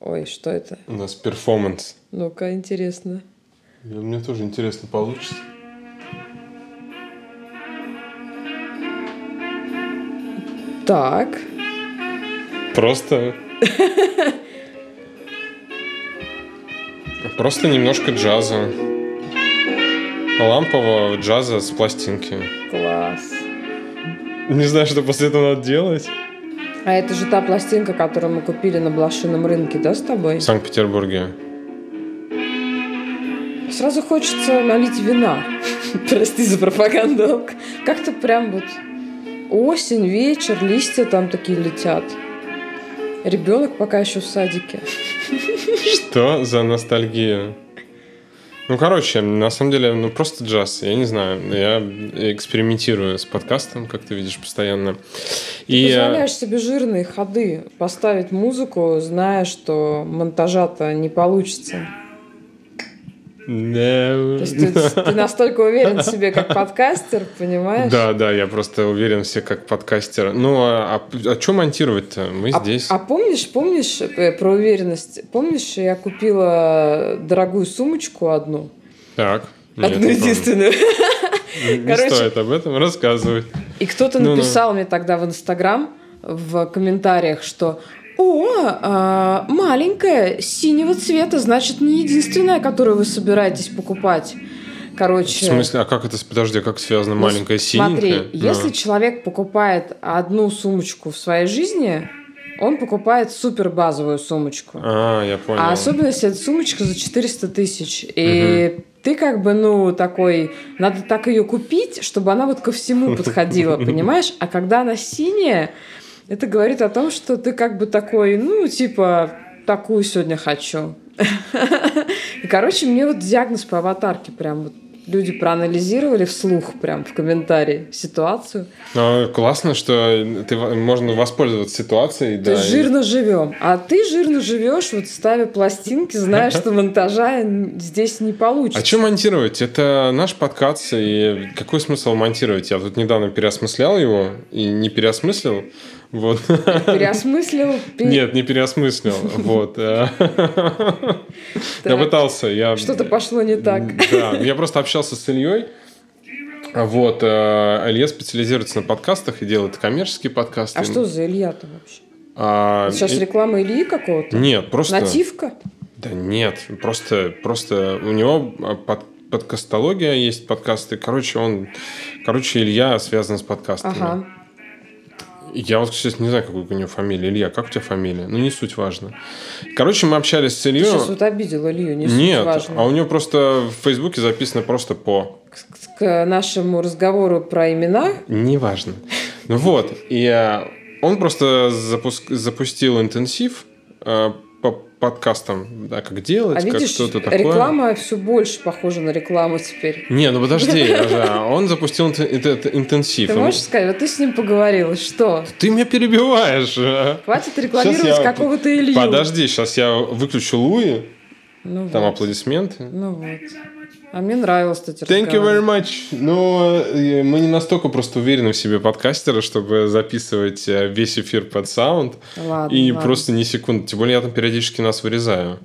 Ой, что это? У нас перформанс. Ну-ка, интересно. Мне тоже интересно, получится. Так. Просто... Просто немножко джаза. Лампового джаза с пластинки. Класс. Не знаю, что после этого надо делать. А это же та пластинка, которую мы купили на блошином рынке, да, с тобой? В Санкт-Петербурге. Сразу хочется налить вина. Прости за пропаганду. Как-то прям вот осень, вечер, листья там такие летят. Ребенок пока еще в садике. Что за ностальгия? Ну, короче, на самом деле, ну, просто джаз. Я не знаю. Я экспериментирую с подкастом, как ты видишь, постоянно. И... э, Позволяешь себе жирные ходы поставить музыку, зная, что монтажа-то не получится. Да. То есть ты, ты настолько уверен в себе как подкастер, понимаешь? Да, да, я просто уверен все как подкастер. Ну, а, а, а что монтировать-то? Мы А, здесь. а помнишь, помнишь э, про уверенность? Помнишь, я купила дорогую сумочку одну? Так. нет, одну не помню. единственную. Не- Не Короче- стоит об этом рассказывать. И кто-то Ну-ну. написал мне тогда в Инстаграм в комментариях, что о, а, маленькая, синего цвета, значит, не единственная, которую вы собираетесь покупать. В Короче, смысле, а как это, подожди, а как связано ну, маленькая синенькая? Смотри, Ну. если человек покупает одну сумочку в своей жизни, он покупает супер базовую сумочку. А, я понял. А особенно, если это сумочка за 400 тысяч. И ты как бы, ну, такой... Надо так ее купить, чтобы она вот ко всему подходила, понимаешь? А когда она синяя, это говорит о том, что ты как бы такой, ну, типа, такую сегодня хочу. И, короче, мне вот диагноз по аватарке прям вот люди проанализировали вслух прям в комментарии ситуацию. Ну, классно, что ты, можно воспользоваться ситуацией. То да, есть и- жирно живем. А ты жирно живешь, вот ставя пластинки, зная, что монтажа здесь не получится. А что монтировать? Это наш подкаст, и какой смысл монтировать? Я тут недавно переосмыслял его и не переосмыслил. Вот. Переосмыслил. пе- Нет, не переосмыслил. Вот. Я пытался. Я... Что-то пошло не так. Да, я просто общался с Ильей. Вот. э, Илья специализируется на подкастах и делает коммерческие подкасты. А что за Илья-то вообще? А, Сейчас реклама Ильи какого-то? Нет, просто... Нативка? Да нет, просто, просто у него а, под, подкастология есть подкасты. Короче, он, короче, Илья связан с подкастами. Ага. Я вот, кстати, не знаю, какая у него фамилия. Илья, как у тебя фамилия? Ну, не суть важно. Короче, мы общались с Ты Ильей. сейчас вот обидел Илью, не суть Нет, важно. а у него просто в Фейсбуке записано просто по. К- К нашему разговору про имена Неважно. Ну вот, и а, он просто запуск- запустил интенсив по подкастам, да, как делать, А как видишь, что-то такое. реклама все больше похожа на рекламу теперь. Не, ну подожди, он запустил этот интенсив. Ты можешь сказать, вот ты с ним поговорил, что? Ты меня перебиваешь. а. Хватит рекламировать я- какого-то Илью. Подожди, сейчас я выключу Луи, Ну там вот. аплодисменты. Ну вот. А мне нравилось, кстати, Thank you very much. Но э, мы не настолько просто уверены в себе подкастеры, чтобы записывать э, весь эфир под саунд. Ладно, и ладно. просто ни секунды. Тем более я там периодически нас вырезаю.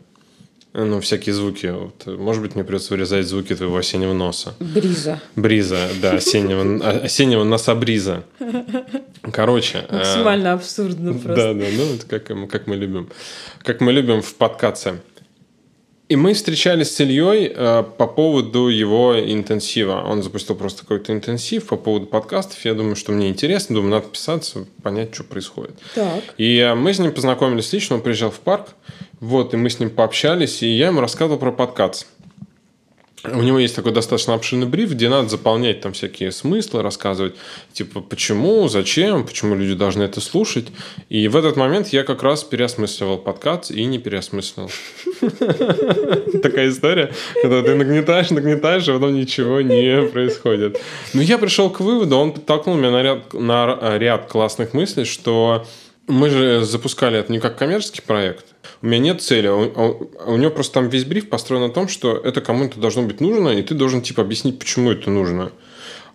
Э, Ну, всякие звуки. Вот, может быть, мне придется вырезать звуки твоего осеннего носа. Бриза. Бриза, да, осеннего, а- осеннего носа бриза. Короче. Максимально абсурдно Да, просто. да, ну это как, мы- как мы любим. Как мы любим в подкатце. И мы встречались с Ильей э, по поводу его интенсива. Он запустил просто какой-то интенсив по поводу подкастов. Я думаю, что мне интересно, думаю, надо писаться, понять, что происходит. Так. И э, мы с ним познакомились лично, он приезжал в парк, вот, и мы с ним пообщались, и я ему рассказывал про подкаст. У него есть такой достаточно обширный бриф, где надо заполнять там всякие смыслы, рассказывать, типа, почему, зачем, почему люди должны это слушать. И в этот момент я как раз переосмысливал подкаст и не переосмыслил. Такая история, когда ты нагнетаешь, нагнетаешь, а потом ничего не происходит. Но я пришел к выводу, он подтолкнул меня на ряд, на ряд классных мыслей, что мы же запускали это не как коммерческий проект. У меня нет цели. У, у- у него просто там весь бриф построен на том, что это кому-то должно быть нужно, и ты должен типа объяснить, почему это нужно.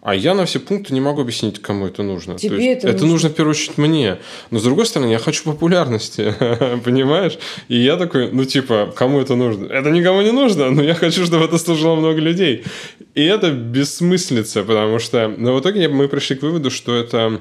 А я на все пункты не могу объяснить, кому это нужно. Тебе То есть, это это нужно. нужно в первую очередь мне. Но с другой стороны, я хочу популярности, понимаешь? И я такой, ну типа, кому это нужно? Это никому не нужно, но я хочу, чтобы это служило много людей. И это бессмыслица, потому что но в итоге мы пришли к выводу, что это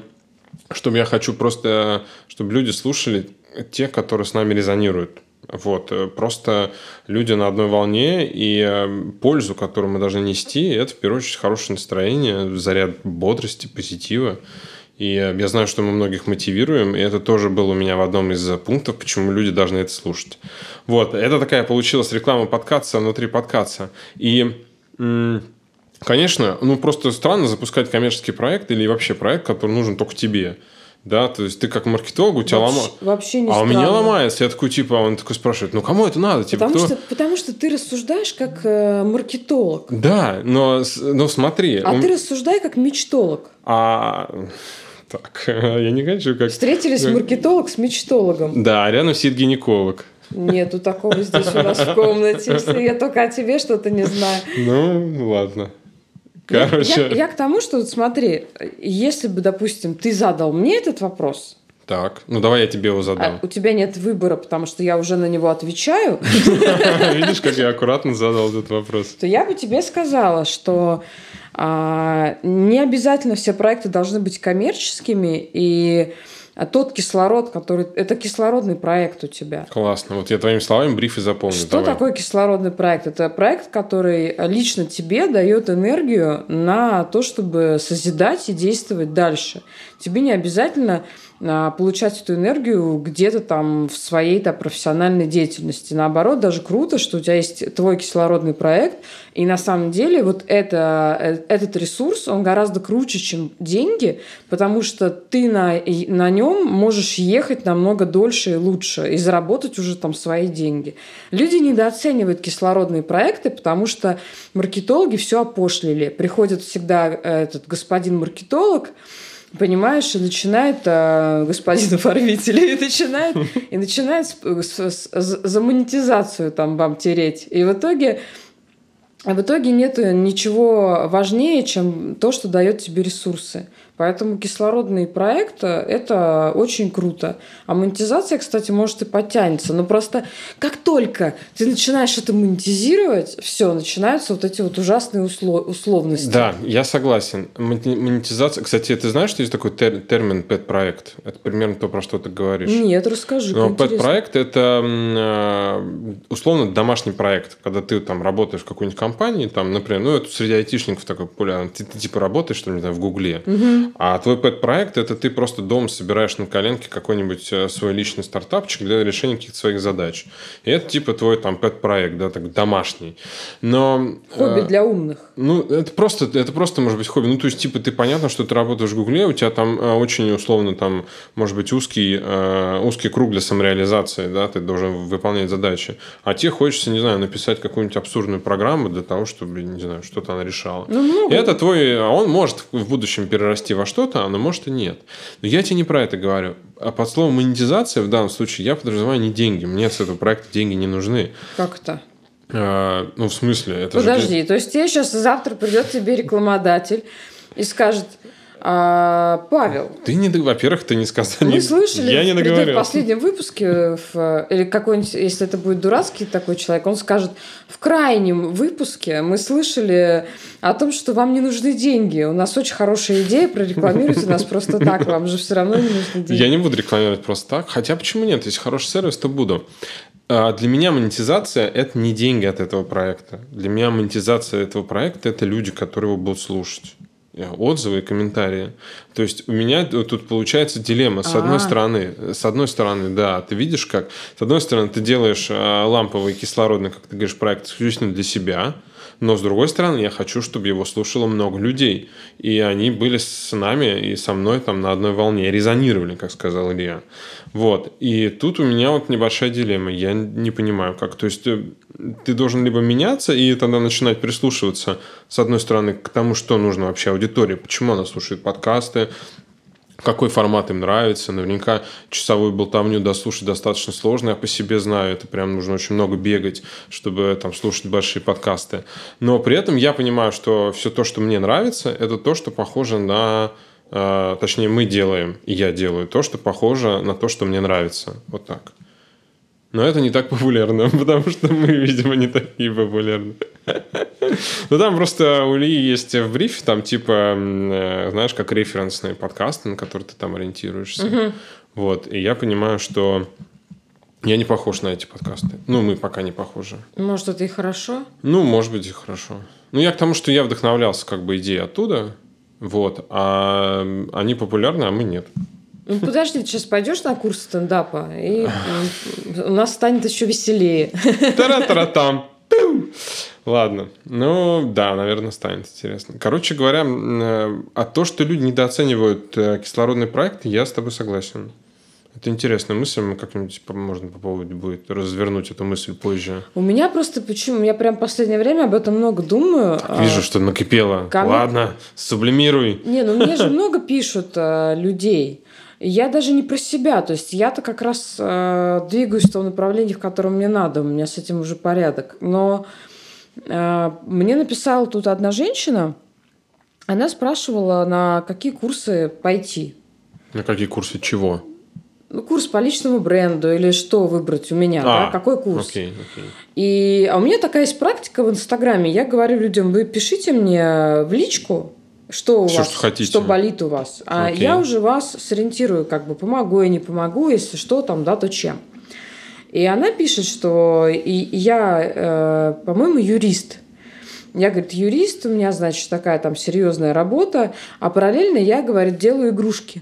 чтобы я хочу просто, чтобы люди слушали те, которые с нами резонируют. Вот, э, просто люди на одной волне, и э, пользу, которую мы должны нести, это в первую очередь хорошее настроение, заряд бодрости, позитива. И э, я знаю, что мы многих мотивируем, и это тоже было у меня в одном из пунктов, почему люди должны это слушать. Вот, это такая получилась реклама подкаста внутри подкаста. И Конечно, ну просто странно запускать коммерческий проект или вообще проект, который нужен только тебе. Да, то есть ты как маркетолог, у тебя ломается. вообще не А у меня странно. ломается. Я такой, типа, он такой спрашивает, ну кому это надо? Типа, Потому кто? что, потому что ты рассуждаешь как э, маркетолог. Да, но, но смотри. А у- ты рассуждай как мечтолог. а, Так, я не хочу как... Встретились как- маркетолог с мечтологом. Да, а рядом сидит гинеколог. Нету такого здесь у нас в комнате. Если я только о тебе что-то не знаю. Ну, ладно. Я- Короче, Я, я к тому, что вот смотри, если бы, допустим, ты задал мне этот вопрос, так, ну давай я тебе его а задам. у тебя нет выбора, потому что я уже на него отвечаю, Видишь, как я аккуратно задал этот вопрос. то я бы тебе сказала, что а, не обязательно все проекты должны быть коммерческими, и а, тот кислород, который... Это кислородный проект у тебя. Классно. Вот я твоими словами бриф и запомню. Что Давай. такое кислородный проект? Это проект, который лично тебе дает энергию на то, чтобы созидать и действовать дальше. Тебе не обязательно а, получать эту энергию где-то там в своей там, профессиональной деятельности. Наоборот, даже круто, что у тебя есть твой кислородный проект, и на самом деле вот это, э, этот ресурс, он гораздо круче, чем деньги, потому что ты на, на нем можешь ехать намного дольше и лучше, и заработать уже там свои деньги. Люди недооценивают кислородные проекты, потому что маркетологи все опошлили. Приходит всегда э, этот господин маркетолог, понимаешь, и начинает э, господин оформитель, и начинает, и начинает с- с- с- за монетизацию там вам тереть. И в итоге а в итоге нет ничего важнее, чем то, что дает тебе ресурсы. Поэтому кислородный проект – это очень круто. А монетизация, кстати, может и подтянется. Но просто как только ты начинаешь это монетизировать, все, начинаются вот эти вот ужасные усло- условности. Да, я согласен. Монетизация... Кстати, ты знаешь, что есть такой тер- термин пэт-проект? Это примерно то, про что ты говоришь. Нет, расскажи. Интересно. пэт-проект – это э, условно домашний проект, когда ты там работаешь в какой-нибудь компании, там, например, ну, это среди айтишников такой популярный, ты, ты, типа работаешь, не знаю, в Гугле, а твой пэт-проект – это ты просто дома собираешь на коленке какой-нибудь э, свой личный стартапчик для решения каких-то своих задач. И это типа твой там пэт-проект, да, так домашний. Но... Хобби э, для умных. ну, это просто, это просто может быть хобби. Ну, то есть, типа, ты понятно, что ты работаешь в Гугле, у тебя там э, очень условно там, может быть, узкий, э, узкий круг для самореализации, да, ты должен выполнять задачи. А тебе хочется, не знаю, написать какую-нибудь абсурдную программу для того, чтобы, не знаю, что-то она решала. Ну, много. И это твой, а он может в будущем перерасти во что-то, а может и нет. Но я тебе не про это говорю. А под словом монетизация в данном случае я подразумеваю не деньги. Мне с этого проекта деньги не нужны. Как это? А, ну, в смысле, это же... Подожди, то есть тебе сейчас завтра придет тебе рекламодатель и скажет, «А, Павел, Ты не, во-первых, ты не сказал. Мы не- слышали Я не в последнем выпуске, в- или какой-нибудь, если это будет дурацкий такой человек, он скажет, в крайнем выпуске мы слышали о том, что вам не нужны деньги. У нас очень хорошая идея, прорекламируйте нас просто так, вам же все равно не нужны деньги. Я не буду рекламировать просто так. Хотя почему нет? Если хороший сервис, то буду. А, Для меня монетизация – это не деньги от этого проекта. Для меня монетизация этого проекта – это люди, которые его будут слушать. Э, Отзывы и комментарии. То есть у меня тут получается дилемма. С одной А. стороны, с одной стороны, да, ты видишь как. С одной стороны, ты делаешь а, ламповый кислородный, как ты говоришь, проект исключительно для себя. Но с другой стороны, я хочу, чтобы его слушало много людей. И они были с нами и со мной там на одной волне, резонировали, как сказал Илья. Вот. И тут у меня вот небольшая дилемма. Я не понимаю, как. То есть э, ты должен либо меняться и тогда начинать прислушиваться, с одной стороны, к тому, что нужно вообще аудитории, почему она слушает подкасты, какой формат им нравится. Наверняка часовую болтовню дослушать достаточно сложно, я по себе знаю. Это прям нужно очень много бегать, чтобы там слушать большие подкасты. Но при этом я понимаю, что все то, что мне нравится, это то, что похоже на... Э, точнее, мы делаем, и я делаю то, что похоже на то, что мне нравится. Вот так. Но это не так популярно, потому что мы, видимо, не такие популярны. Ну, там просто у Ильи есть в брифе, там типа, э, знаешь, как референсные подкасты, на которые ты там ориентируешься. Вот, и я понимаю, что я не похож на эти подкасты. Ну, мы пока не похожи. Может, это и хорошо? Ну, может быть, и хорошо. Ну, я к тому, что я вдохновлялся как бы идеей оттуда, вот, а они популярны, а мы нет. Ну, подожди, ты сейчас пойдешь на курс стендапа, и у нас станет еще веселее. Тара-тара-там. Ладно. Ну, да, наверное, станет интересно. Короче говоря, а то, что люди недооценивают э, кислородный проект, я с тобой согласен. Это интересная мысль, мы как-нибудь можно попробовать будет развернуть эту мысль позже. У меня просто почему? Я прям в последнее время об этом много думаю. Так, вижу, а, что накипело. Кому... Ладно, сублимируй. Не, ну мне же много пишут а, людей. Я даже не про себя, то есть я-то как раз э, двигаюсь в том направлении, в котором мне надо, у меня с этим уже порядок. Но э, мне написала тут одна женщина, она спрашивала, на какие курсы пойти. На какие курсы чего? Ну, курс по личному бренду или что выбрать у меня, а, да, какой курс. Окей, окей. И, а у меня такая есть практика в Инстаграме. Я говорю людям, вы пишите мне в личку, что у Все, вас, что, хотите. что болит у вас. А Окей. я уже вас сориентирую, как бы помогу я не помогу, если что там, да, то чем. И она пишет, что и я, э, по-моему, юрист. Я, говорит, юрист, у меня, значит, такая там серьезная работа, а параллельно я, говорит, делаю игрушки.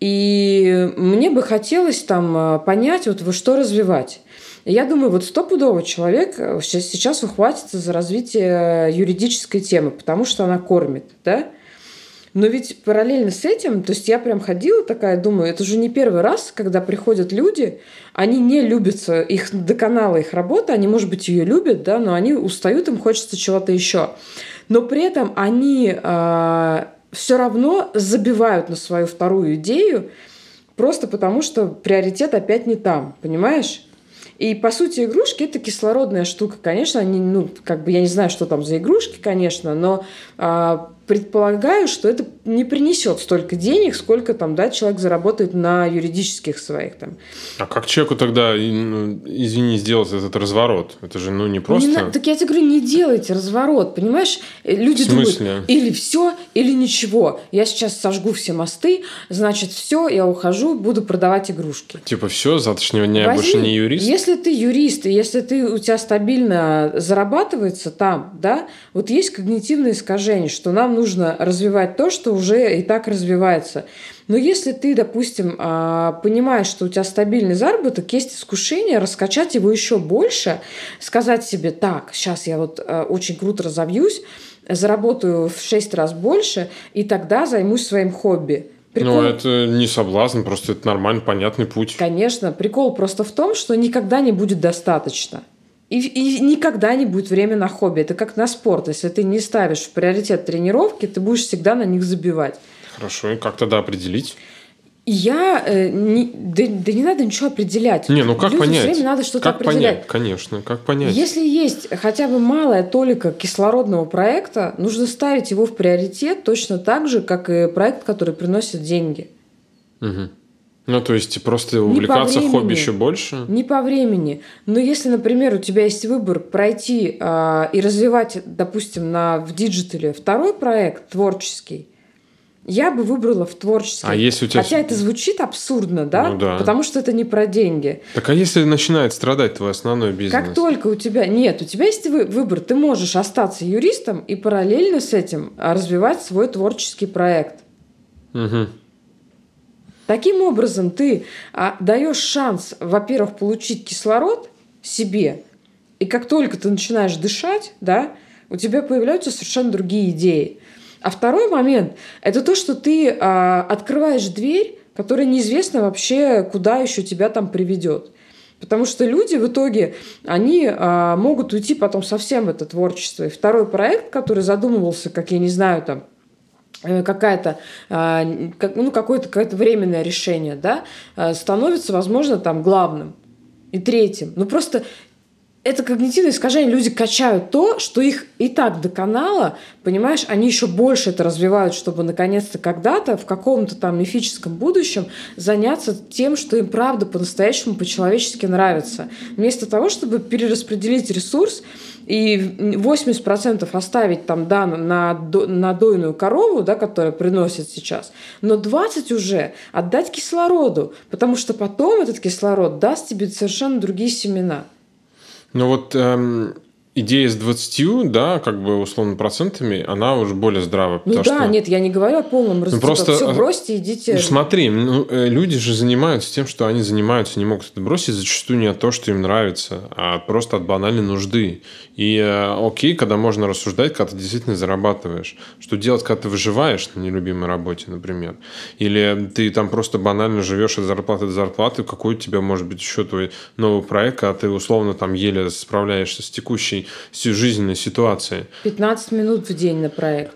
И мне бы хотелось там э, понять, вот вы что развивать. Я думаю, вот стопудово человек э, сейчас ухватится за развитие юридической темы, потому что она кормит, да? Но ведь параллельно с этим, то есть я прям ходила такая, думаю, это же не первый раз, когда приходят люди, они не любятся, их доконала их работа, они, может быть, ее любят, да, но они устают, им хочется чего-то еще. Но при этом они э, а, все равно забивают на свою вторую идею, просто потому что приоритет опять не там, понимаешь? И, по сути, игрушки – это кислородная штука. Конечно, они, ну, как бы я не знаю, что там за игрушки, конечно, но а, предполагаю, что это не принесет столько денег, сколько там, да, человек заработает на юридических своих там. А как человеку тогда, ну, извини, сделать этот разворот? Это же, ну, не просто... Не на... Так я тебе говорю, не делайте разворот, понимаешь? Э, люди думают, или все, или ничего. Я сейчас сожгу все мосты, значит, все, я ухожу, буду продавать игрушки. Типа все, завтрашнего дня Возьми, я больше не юрист? Если ты юрист, и если ты, у тебя стабильно зарабатывается там, да, вот есть когнитивное искажение, что нам нужно развивать то, что уже и так развивается. Но если ты, допустим, а, понимаешь, что у тебя стабильный заработок, есть искушение раскачать его еще больше, сказать себе, так, сейчас я вот а, очень круто разовьюсь, заработаю в 6 раз больше, и тогда займусь своим хобби. Прикол... Ну, это не соблазн, просто это нормальный, понятный путь. Конечно. Прикол просто в том, что никогда не будет достаточно. И, и никогда не будет время на хобби. Это как на спорт. Если ты не ставишь в приоритет тренировки, ты будешь всегда на них забивать. Хорошо, и как тогда определить? Я э, не, да, да не надо ничего определять. Не, ну как Людям понять? Время надо что-то как определять. Понять? Конечно, как понять? Если есть хотя бы малая толика кислородного проекта, нужно ставить его в приоритет точно так же, как и проект, который приносит деньги. Угу. Ну, то есть просто увлекаться времени, хобби еще больше? Не по времени. Но если, например, у тебя есть выбор пройти э, и развивать, допустим, на, в digital е второй проект творческий, я бы выбрала в творческий. А если у тебя... Хотя это звучит абсурдно, да? Ну, да. Потому что это не про деньги. Так а если начинает страдать твой основной бизнес? Как только у тебя... Нет, у тебя есть выбор. Ты можешь остаться юристом и параллельно с этим развивать свой творческий проект. Угу. Таким образом, ты а, даешь шанс, во-первых, получить кислород себе, и как только ты начинаешь дышать, да, у тебя появляются совершенно другие идеи. А второй момент – это то, что ты а, открываешь дверь, которая неизвестно вообще, куда еще тебя там приведет. Потому что люди в итоге, они а, могут уйти потом совсем в это творчество. И второй проект, который задумывался, как я не знаю, там, какая-то, э, как, ну, какое-то, какое-то временное решение, да, э, становится, возможно, там главным и третьим. Ну, просто это когнитивное искажение. Люди качают то, что их и так доконало, понимаешь, они еще больше это развивают, чтобы наконец-то когда-то в каком-то там мифическом будущем заняться тем, что им правда по-настоящему по-человечески нравится. Вместо того, чтобы перераспределить ресурс и 80% оставить там да, на, на дойную корову, да, которая приносит сейчас, но 20 уже отдать кислороду, потому что потом этот кислород даст тебе совершенно другие семена. Ну вот эм, идея с 20, да, как бы условно процентами, она уже более здравая. Ну да, что... нет, я не говорю о полном разделе. Ну, просто все бросьте, идите. Ну, смотри, ну, э, люди же занимаются тем, что они занимаются, не могут это бросить зачастую не от того, что им нравится, а просто от банальной нужды. И э, окей, когда можно рассуждать, когда ты действительно зарабатываешь. Что делать, когда ты выживаешь на нелюбимой работе, например. Или ты там просто банально живешь от зарплаты до зарплаты, какой у тебя может быть еще твой новый проект, а ты условно там еле справляешься с текущей жизненной ситуации. 15 минут в день на проект.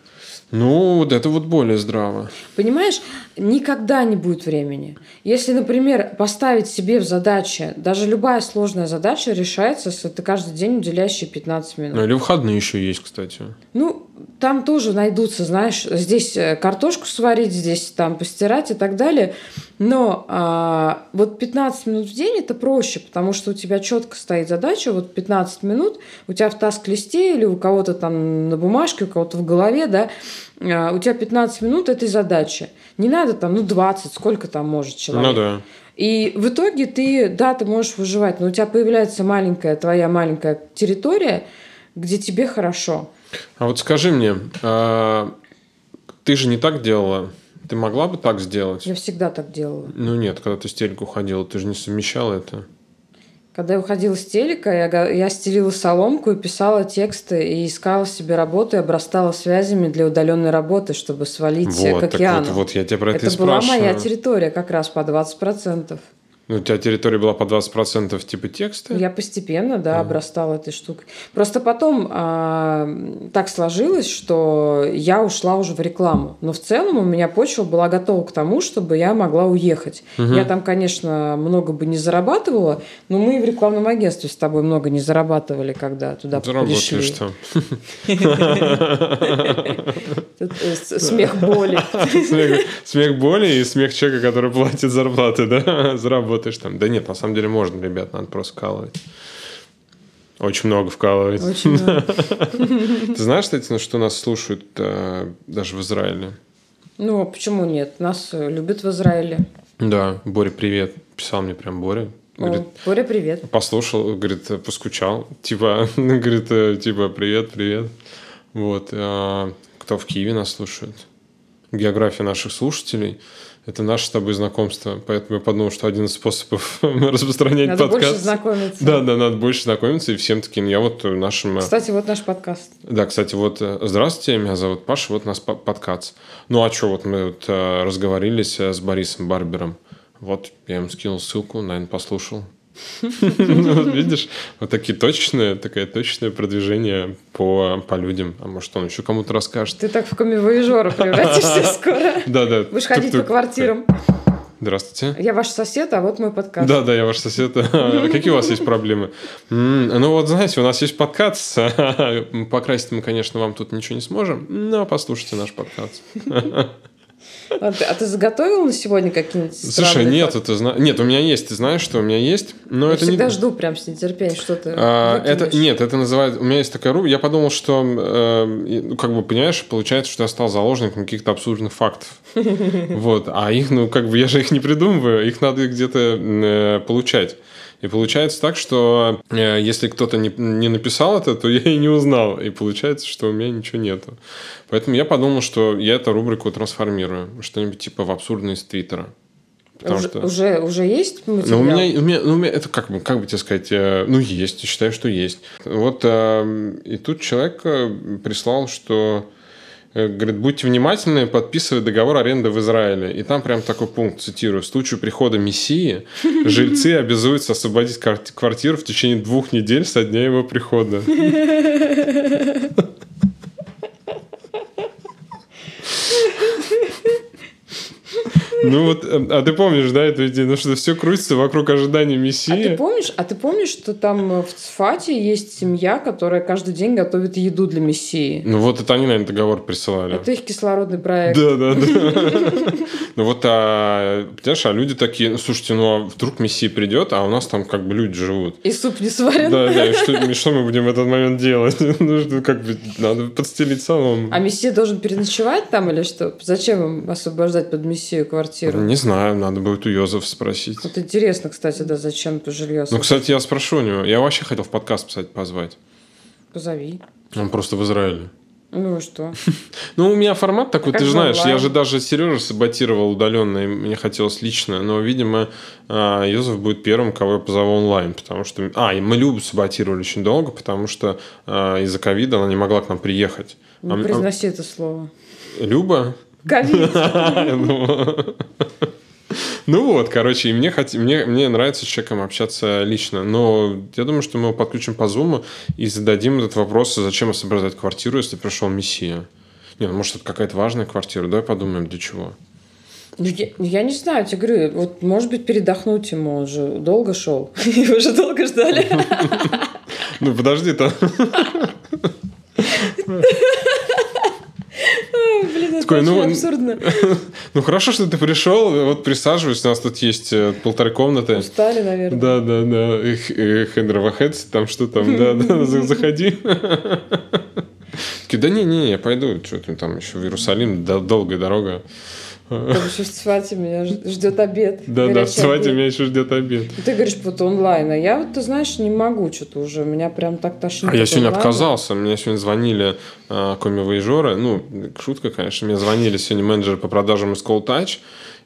Ну, вот это вот более здраво. Понимаешь, никогда не будет времени. Если, например, поставить себе в задачи, даже любая сложная задача решается, если ты каждый день уделяющий 15 минут. Ну, или выходные еще есть, кстати. Ну, там тоже найдутся, знаешь, здесь э, картошку сварить, здесь там постирать и так далее. Но а, вот 15 минут в день это проще, потому что у тебя четко стоит задача, вот 15 минут, у тебя в таск-листе или у кого-то там на бумажке, у кого-то в голове, да, а, у тебя 15 минут этой задачи. Не надо там, ну, 20, сколько там может человек. Ну да. И в итоге ты, да, ты можешь выживать, но у тебя появляется маленькая, твоя маленькая территория, где тебе хорошо. А вот скажи мне, а, ты же не так делала? Ты могла бы так сделать? Я всегда так делала. Ну нет, когда ты с телека уходила, ты же не совмещала это. Когда я уходила с телека, я, я стелила соломку и писала тексты, и искала себе работу, и обрастала связями для удаленной работы, чтобы свалить вот, к океану. вот, вот я тебя про это, это и была моя территория как раз по 20%. Ну, у тебя территория была по 20% типа текста? Я постепенно, да, ага. обрастала этой штукой. Просто потом а, так сложилось, что я ушла уже в рекламу. Но в целом у меня почва была готова к тому, чтобы я могла уехать. Угу. Я там, конечно, много бы не зарабатывала, но мы в рекламном агентстве с тобой много не зарабатывали, когда туда Заработали пришли. что? Э, смех боли. Смех боли и смех человека, который платит зарплаты, да? Заработали работаешь там. Да нет, на самом деле можно, ребят, надо просто вкалывать. Очень много вкалывать. Очень много. Ты знаешь, кстати, что нас слушают э, даже в Израиле? Ну, почему нет? Нас э, любят в Израиле. Да, Боря, привет. Писал мне прям Боря. Говорит, О, Боря, привет. Послушал, говорит, поскучал. Типа, говорит, э, типа, привет, привет. Вот. А, кто в Киеве нас слушает? География наших слушателей – это наше с тобой знакомство. Поэтому я подумал, что один из способов распространять надо подкаст. Надо больше знакомиться. Да, да, надо больше знакомиться. И всем таким, я вот нашим... Э, кстати, вот наш подкаст. Да, кстати, вот э, здравствуйте, меня зовут Паша, вот наш подкаст. Ну, а что, вот мы вот э, разговорились с Борисом Барбером. Вот, я им скинул ссылку, наверное, послушал. Ну, видишь, вот такие точечные, такое точечное продвижение по, по людям. А может, он еще кому-то расскажет. Ты так в камевоежора превратишься скоро. Да, да. Будешь ходить по квартирам. Здравствуйте. Я ваш сосед, а вот мой подкаст. Да, да, я ваш сосед. А какие у вас есть проблемы? Ну вот, знаете, у нас есть подкаст. Покрасить мы, конечно, вам тут ничего не сможем, но послушайте наш подкаст. А ты, а ты заготовил на сегодня какие-нибудь Слушай, нет, это зна... нет, у меня есть, ты знаешь, что у меня есть, но я это всегда не... жду прям с нетерпением, что ты а, это Нет, это называется, у меня есть такая рубрика, я подумал, что, э, ну, как бы, понимаешь, получается, что я стал заложником каких-то абсурдных фактов, вот, а их, ну, как бы, я же их не придумываю, их надо где-то э, получать. И получается так, что э, если кто-то не, не написал это, то я и не узнал. И получается, что у меня ничего нету. Поэтому я подумал, что я эту рубрику трансформирую. Что-нибудь типа в абсурдное из Твиттера. Потому уже, что... уже, уже есть материал? Ну, у меня, у меня, ну, у меня это как, как бы тебе сказать, э, ну, есть, считаю, что есть. Вот, э, и тут человек э, прислал, что говорит, будьте внимательны, подписывая договор аренды в Израиле. И там прям такой пункт, цитирую. В случае прихода Мессии жильцы обязуются освободить квартиру в течение двух недель со дня его прихода. Ну вот, э, а ты помнишь, да, эту идею, ну что все крутится вокруг ожидания А Мессии? ты помнишь, а ты помнишь, что там э, в Цфате есть семья, которая каждый день готовит еду для Мессии? Ну вот это они, наверное, договор присылали. Это их кислородный проект. Да, да, да. Ну вот, а, понимаешь, а люди такие, ну, слушайте, ну а вдруг Мессия придет, а у нас там как бы люди живут. И суп не сварен. Да, да, и что, и что мы будем в этот момент делать? Ну, как бы, надо подстелить солому. А Мессия должен переночевать там или что? Зачем им освобождать под Мессию квартиру? Не знаю, надо будет у Йозефа спросить. Вот интересно, кстати, да, зачем то жилье? Ну, кстати, я спрошу у него. Я вообще хотел в подкаст, кстати, позвать. Позови. Он просто в Израиле. Ну и что? Ну, у меня формат такой, А ты как же знаешь, я же даже Сережу саботировал удаленно, и мне хотелось лично, но, видимо, а, Йозеф будет первым, кого я позову онлайн, потому что... А, и мы Любу саботировали очень долго, потому что а, из-за ковида она не могла к нам приехать. Не А произноси это слово. а- Люба? Ковид. Ну, Ну вот, короче, и мне, хот- мне, мне нравится с человеком общаться лично, но я думаю, что мы его подключим по зуму и зададим этот вопрос, зачем освобождать квартиру, если пришел Мессия. Не, ну, может, это какая-то важная квартира, давай подумаем, для чего. Ну, Я, я не знаю, я говорю, вот может быть передохнуть ему, он же долго шел. Его же долго ждали. Ну, подожди, то Ой, Блин, это Такой, ну, очень абсурдно. Ну, хорошо, что ты пришел, вот присаживайся, у нас тут есть э, полторы комнаты. Устали, наверное. Да, да, да. Их, Хендровахец, там что там, да, да, за- заходи. Такие, да не, не, я пойду, что ты там еще в Иерусалим, долгая дорога. Там еще в Цфате меня ждет обед. Да, да, в Свате обед. меня еще ждет обед. И Ты говоришь, вот онлайн, а я вот, ты знаешь, не могу что-то уже. Меня прям так тошнит. А я сегодня отказался. Мне сегодня звонили э, коми-воежоры. Ну, шутка, конечно. Мне звонили сегодня менеджеры по продажам из Call Touch.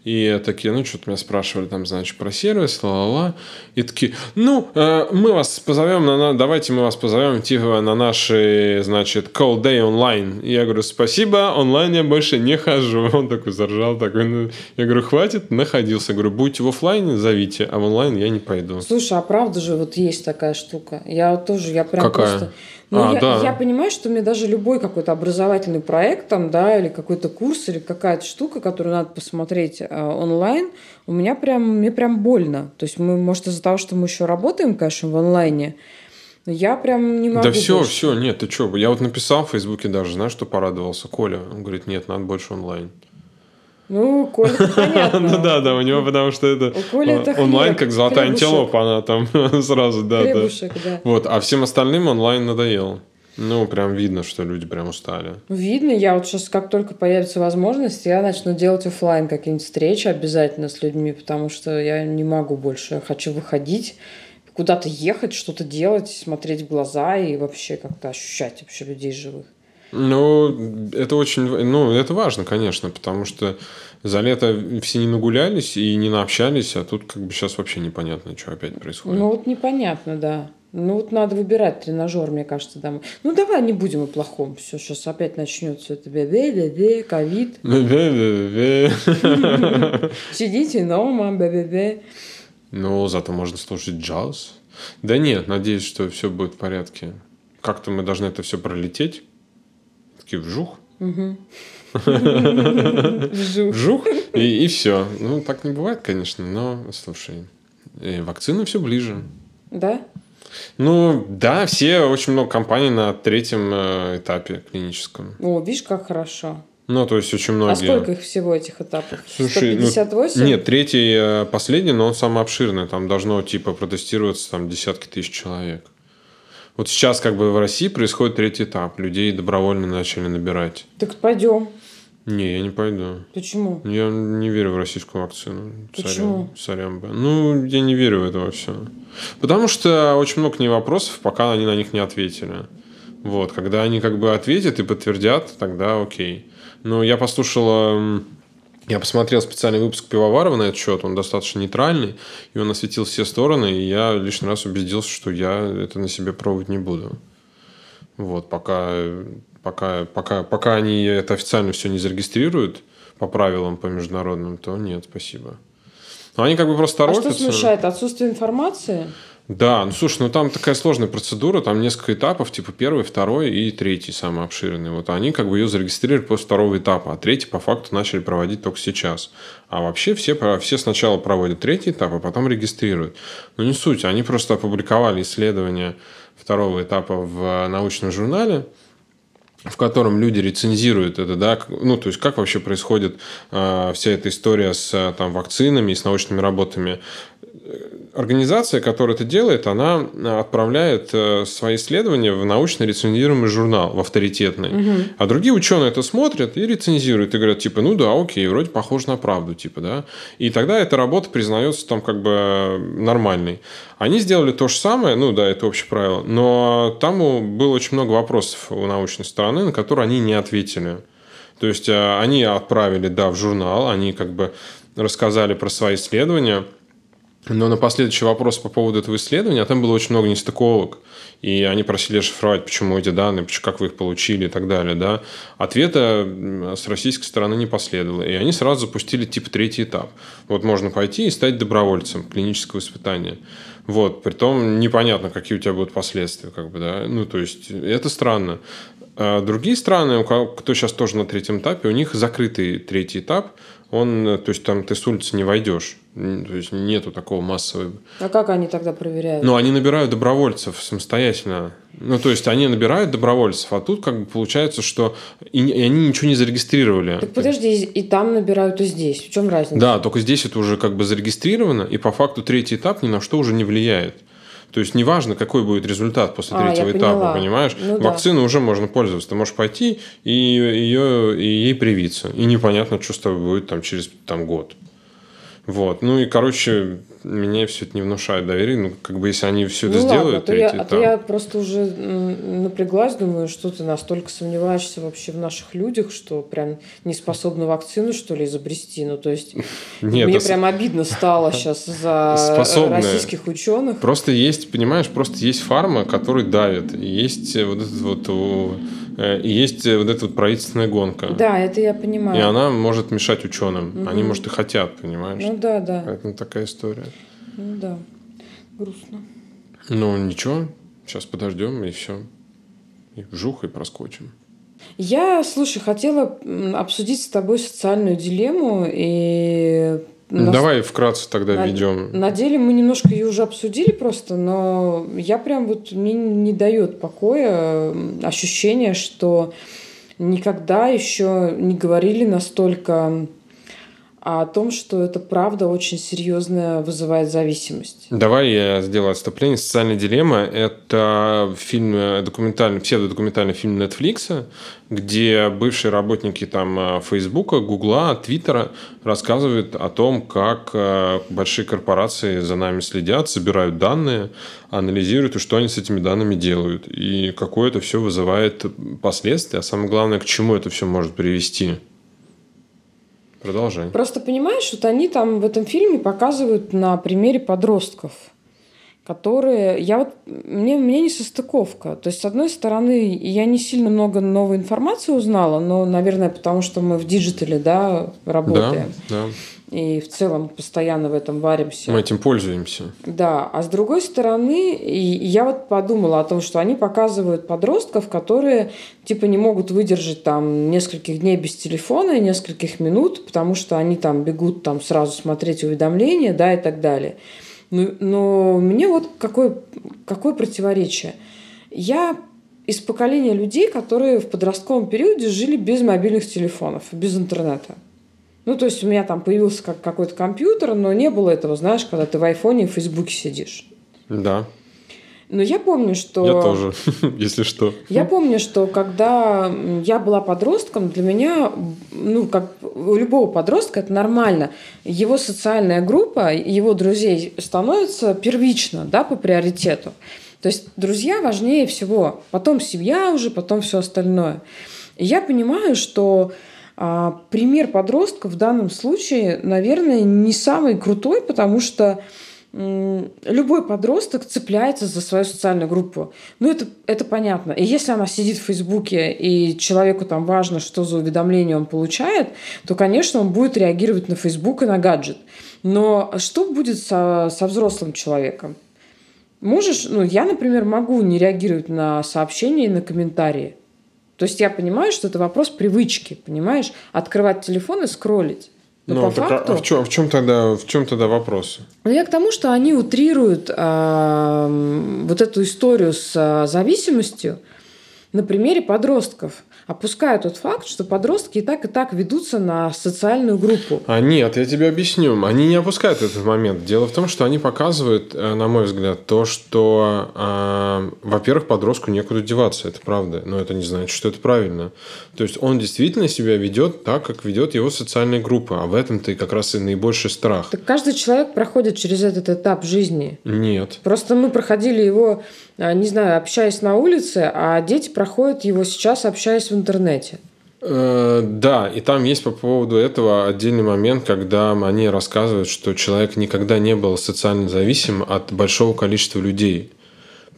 И такие, ну, что-то меня спрашивали там, значит, про сервис, ла-ла-ла. И такие, ну, э, мы вас позовем, на, на- давайте мы вас позовем, типа, на наши, значит, call day онлайн. И я говорю, спасибо, онлайн я больше не хожу. Он такой заржал, такой, ну, я говорю, хватит, находился. Я говорю, будете в офлайне, зовите, а в онлайн я не пойду. Слушай, а правда же вот есть такая штука? Я вот тоже, я прям Какая? просто... Ну, А, я, да. я понимаю, что мне даже любой какой-то образовательный проект там, да, или какой-то курс, или какая-то штука, которую надо посмотреть э, онлайн, у меня прям, мне прям больно. То есть мы, может, из-за того, что мы еще работаем, конечно, в онлайне, но я прям не могу Да все, больше. все, нет, ты что? Я вот написал в Фейсбуке даже, знаешь, что порадовался Коля. Он говорит, нет, надо больше онлайн. Ну, Коля, понятно. Ну да, да, у него потому что это это о- онлайн хлеб, как золотая хлебушек. антилопа, она там сразу, да, да. Хлебушек, да. Вот, а всем остальным онлайн надоел. Ну, прям видно, что люди прям устали. Видно, я вот сейчас, как только появится возможность, я начну делать оффлайн какие-нибудь встречи обязательно с людьми, потому что я не могу больше. Я хочу выходить, куда-то ехать, что-то делать, смотреть в глаза и вообще как-то ощущать вообще людей живых. Ну, это очень, ну, это важно, конечно, потому что за лето все не нагулялись и не наобщались, а тут как бы сейчас вообще непонятно, что опять происходит. Ну вот непонятно, да. Ну вот надо выбирать тренажер, мне кажется, домой. Ну давай не будем о плохом. Все, сейчас опять начнется это бе-бе, ковид. Сидите дома, бе-бе-бе. Ну, зато можно слушать джаз. Да нет, надеюсь, что все будет в порядке. Как-то мы должны это все пролететь. Такие вжух, Вжух. и, все. Ну, так не бывает, конечно, но, слушай, вакцина все ближе. Да? Ну, да, все, очень много компаний на третьем э, этапе клиническом. О, видишь, как хорошо. Ну, то есть очень многие. А сколько их всего этих этапов? Слушай, ну, 158? Нет, третий э, последний, но он самый обширный. Там должно типа протестироваться там десятки тысяч человек. Вот сейчас как бы в России происходит третий этап. Людей добровольно начали набирать. Так пойдем. Не, я не пойду. Почему? Я не верю в российскую вакцину. Почему? Сорян, сорян. Ну, я не верю в это все. Потому что очень много к ней вопросов, пока они на них не ответили. Вот, когда они как бы ответят и подтвердят, тогда окей. Но я послушал, эм, я посмотрел специальный выпуск Пивоварова на этот счет, он достаточно нейтральный, и он осветил все стороны, и я лишний раз убедился, что я это на себе пробовать не буду. Вот, пока, пока, пока, пока они это официально все не зарегистрируют по правилам, по международным, то нет, спасибо. Но они как бы просто А что торопятся. смущает? Отсутствие информации? Да, ну слушай, ну там такая сложная процедура, там несколько этапов, типа первый, второй и третий самый обширный. Вот они как бы ее зарегистрировали после второго этапа, а третий по факту начали проводить только сейчас. А вообще все, все сначала проводят третий этап, а потом регистрируют. Но не суть, они просто опубликовали исследование второго этапа в научном журнале, в котором люди рецензируют это, да, ну, то есть как вообще происходит э, вся эта история с там, вакцинами и с научными работами организация, которая это делает, она отправляет э, свои исследования в научно рецензируемый журнал, в авторитетный. Угу. А другие ученые это смотрят и рецензируют. И говорят, типа, ну да, окей, вроде похоже на правду, типа, да. И тогда эта работа признается там как бы нормальной. Они сделали то же самое, ну да, это общее правило, но там было очень много вопросов у научной стороны, на которые они не ответили. То есть э, они отправили, да, в журнал, они как бы рассказали про свои исследования – но на последующий вопрос по поводу этого исследования, а там было очень много нестыковок, и они просили шифровать, почему эти данные, как вы их получили и так далее. Да? Ответа с российской стороны не последовало. И они сразу запустили типа третий этап. Вот можно пойти и стать добровольцем клинического испытания. Вот, притом непонятно, какие у тебя будут последствия, как бы, да. Ну, то есть, это странно. А другие страны, кто сейчас тоже на третьем этапе, у них закрытый третий этап, он, то есть там ты с улицы не войдешь. То есть нету такого массового. А как они тогда проверяют? Ну, они набирают добровольцев самостоятельно. Ну, то есть они набирают добровольцев, а тут как бы получается, что и, и они ничего не зарегистрировали. Так подожди, и там набирают, и здесь. В чем разница? Да, только здесь это уже как бы зарегистрировано, и по факту третий этап ни на что уже не влияет. То есть неважно, какой будет результат после а, третьего этапа, поняла. понимаешь? Ну, Вакцину да. уже можно пользоваться. Ты можешь пойти и, ее, и ей привиться. И непонятно, что с тобой будет там, через там, год. Вот. Ну и, короче, меня все это не внушает доверия. Ну, как бы, если они все это ну, сделают... Ладно, то я, а то я просто уже напряглась, думаю, что ты настолько сомневаешься вообще в наших людях, что прям не способна вакцину, что ли, изобрести. Ну, то есть, Нет, мне прям обидно стало сейчас за способны. российских ученых. Просто есть, понимаешь, просто есть фарма, который давит. Есть вот этот вот Э, и есть э, вот эта вот правительственная гонка. Да, это я понимаю. И она может мешать ученым. Угу. Они, может, и хотят, понимаешь? Ну да, да. Это такая история. Ну да. Грустно. Ну ничего, сейчас подождем и все. И вжух и проскочим. Я, слушай, хотела обсудить с тобой социальную дилемму и ну, давай вкратце тогда на, ведем. На деле мы немножко ее уже обсудили просто, но я прям вот мне не дает покоя ощущение, что никогда еще не говорили настолько а о том, что это правда очень серьезно вызывает зависимость. Давай я сделаю отступление. «Социальная дилемма» — это фильм документальный, псевдодокументальный фильм Netflix, где бывшие работники там Фейсбука, Гугла, Твиттера рассказывают о том, как э, большие корпорации за нами следят, собирают данные, анализируют, и что они с этими данными делают, и какое это все вызывает последствия, а самое главное, к чему это все может привести. Продолжай. Просто понимаешь, вот они там в этом фильме показывают на примере подростков, которые... Я вот... Мне, мне не состыковка. То есть, с одной стороны, я не сильно много новой информации узнала, но, наверное, потому что мы в digital е, да, работаем. Да, да и в целом постоянно в этом варимся. Мы этим пользуемся. Да, а с другой стороны, и я вот подумала о том, что они показывают подростков, которые типа не могут выдержать там нескольких дней без телефона и нескольких минут, потому что они там бегут там сразу смотреть уведомления, да, и так далее. Но, но мне вот какое, какое противоречие. Я из поколения людей, которые в подростковом периоде жили без мобильных телефонов, без интернета. Ну, то есть у меня там появился как какой-то компьютер, но не было этого, знаешь, когда ты в айфоне и в фейсбуке сидишь. Да. Но я помню, что... Я тоже, если что. Я помню, что когда я была подростком, для меня, ну, как у любого подростка, это нормально. Его социальная группа, его друзей становится первично, да, по приоритету. То есть друзья важнее всего. Потом семья уже, потом все остальное. И я понимаю, что а, пример подростка в данном случае, наверное, не самый крутой, потому что любой подросток цепляется за свою социальную группу. Ну, это, это понятно. И если она сидит в Фейсбуке, и человеку там важно, что за уведомление он получает, то, конечно, он будет реагировать на Фейсбук и на гаджет. Но что будет со, со взрослым человеком? Можешь, ну, я, например, могу не реагировать на сообщения и на комментарии. То есть я понимаю, что это вопрос привычки, понимаешь? Открывать телефон и скроллить. Но ну, по так, факту... а в чем, в чем тогда, в чем тогда вопрос? Ну, я к тому, что они утрируют э, вот эту историю с э, зависимостью на примере подростков опуская тот факт, что подростки и так и так ведутся на социальную группу. А нет, я тебе объясню. Они не опускают этот момент. Дело в том, что они показывают, э, на мой взгляд, то, что, э, во-первых, подростку некуда деваться, это правда. Но это не значит, что это правильно. То есть он действительно себя ведет так, как ведет его социальная группа. А в этом-то и как раз и наибольший страх. Так каждый человек проходит через этот этап жизни. Нет. Просто мы проходили его, э, не знаю, общаясь на улице, а дети проходят его сейчас, общаясь в интернете. Э, да, и там есть по поводу этого отдельный момент, когда они рассказывают, что человек никогда не был социально зависим от большого количества людей.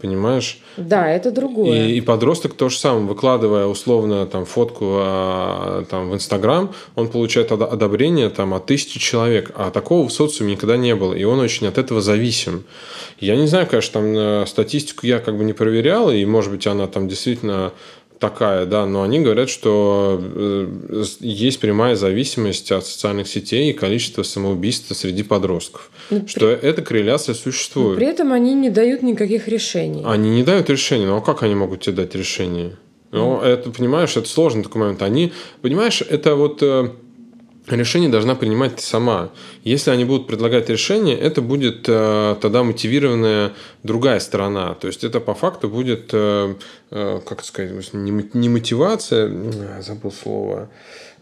Понимаешь? Да, это другое. И, и подросток то же самое, выкладывая условно там фотку а, там, в Инстаграм, он получает одобрение там, от тысячи человек, а такого в социуме никогда не было, и он очень от этого зависим. Я не знаю, конечно, там э, статистику я как бы не проверял, и может быть она там действительно такая, да, но они говорят, что э, есть прямая зависимость от социальных сетей и количества самоубийств среди подростков. Но что при... эта корреляция существует. Но при этом они не дают никаких решений. Они не дают решений, но как они могут тебе дать решение? Ну, mm. это, понимаешь, это сложный такой момент. Они, понимаешь, это вот э, решение должна принимать ты сама. Если они будут предлагать решение, это будет э, тогда мотивированная другая сторона. То есть это по факту будет, э, э, как сказать, не, не мотивация, забыл слово,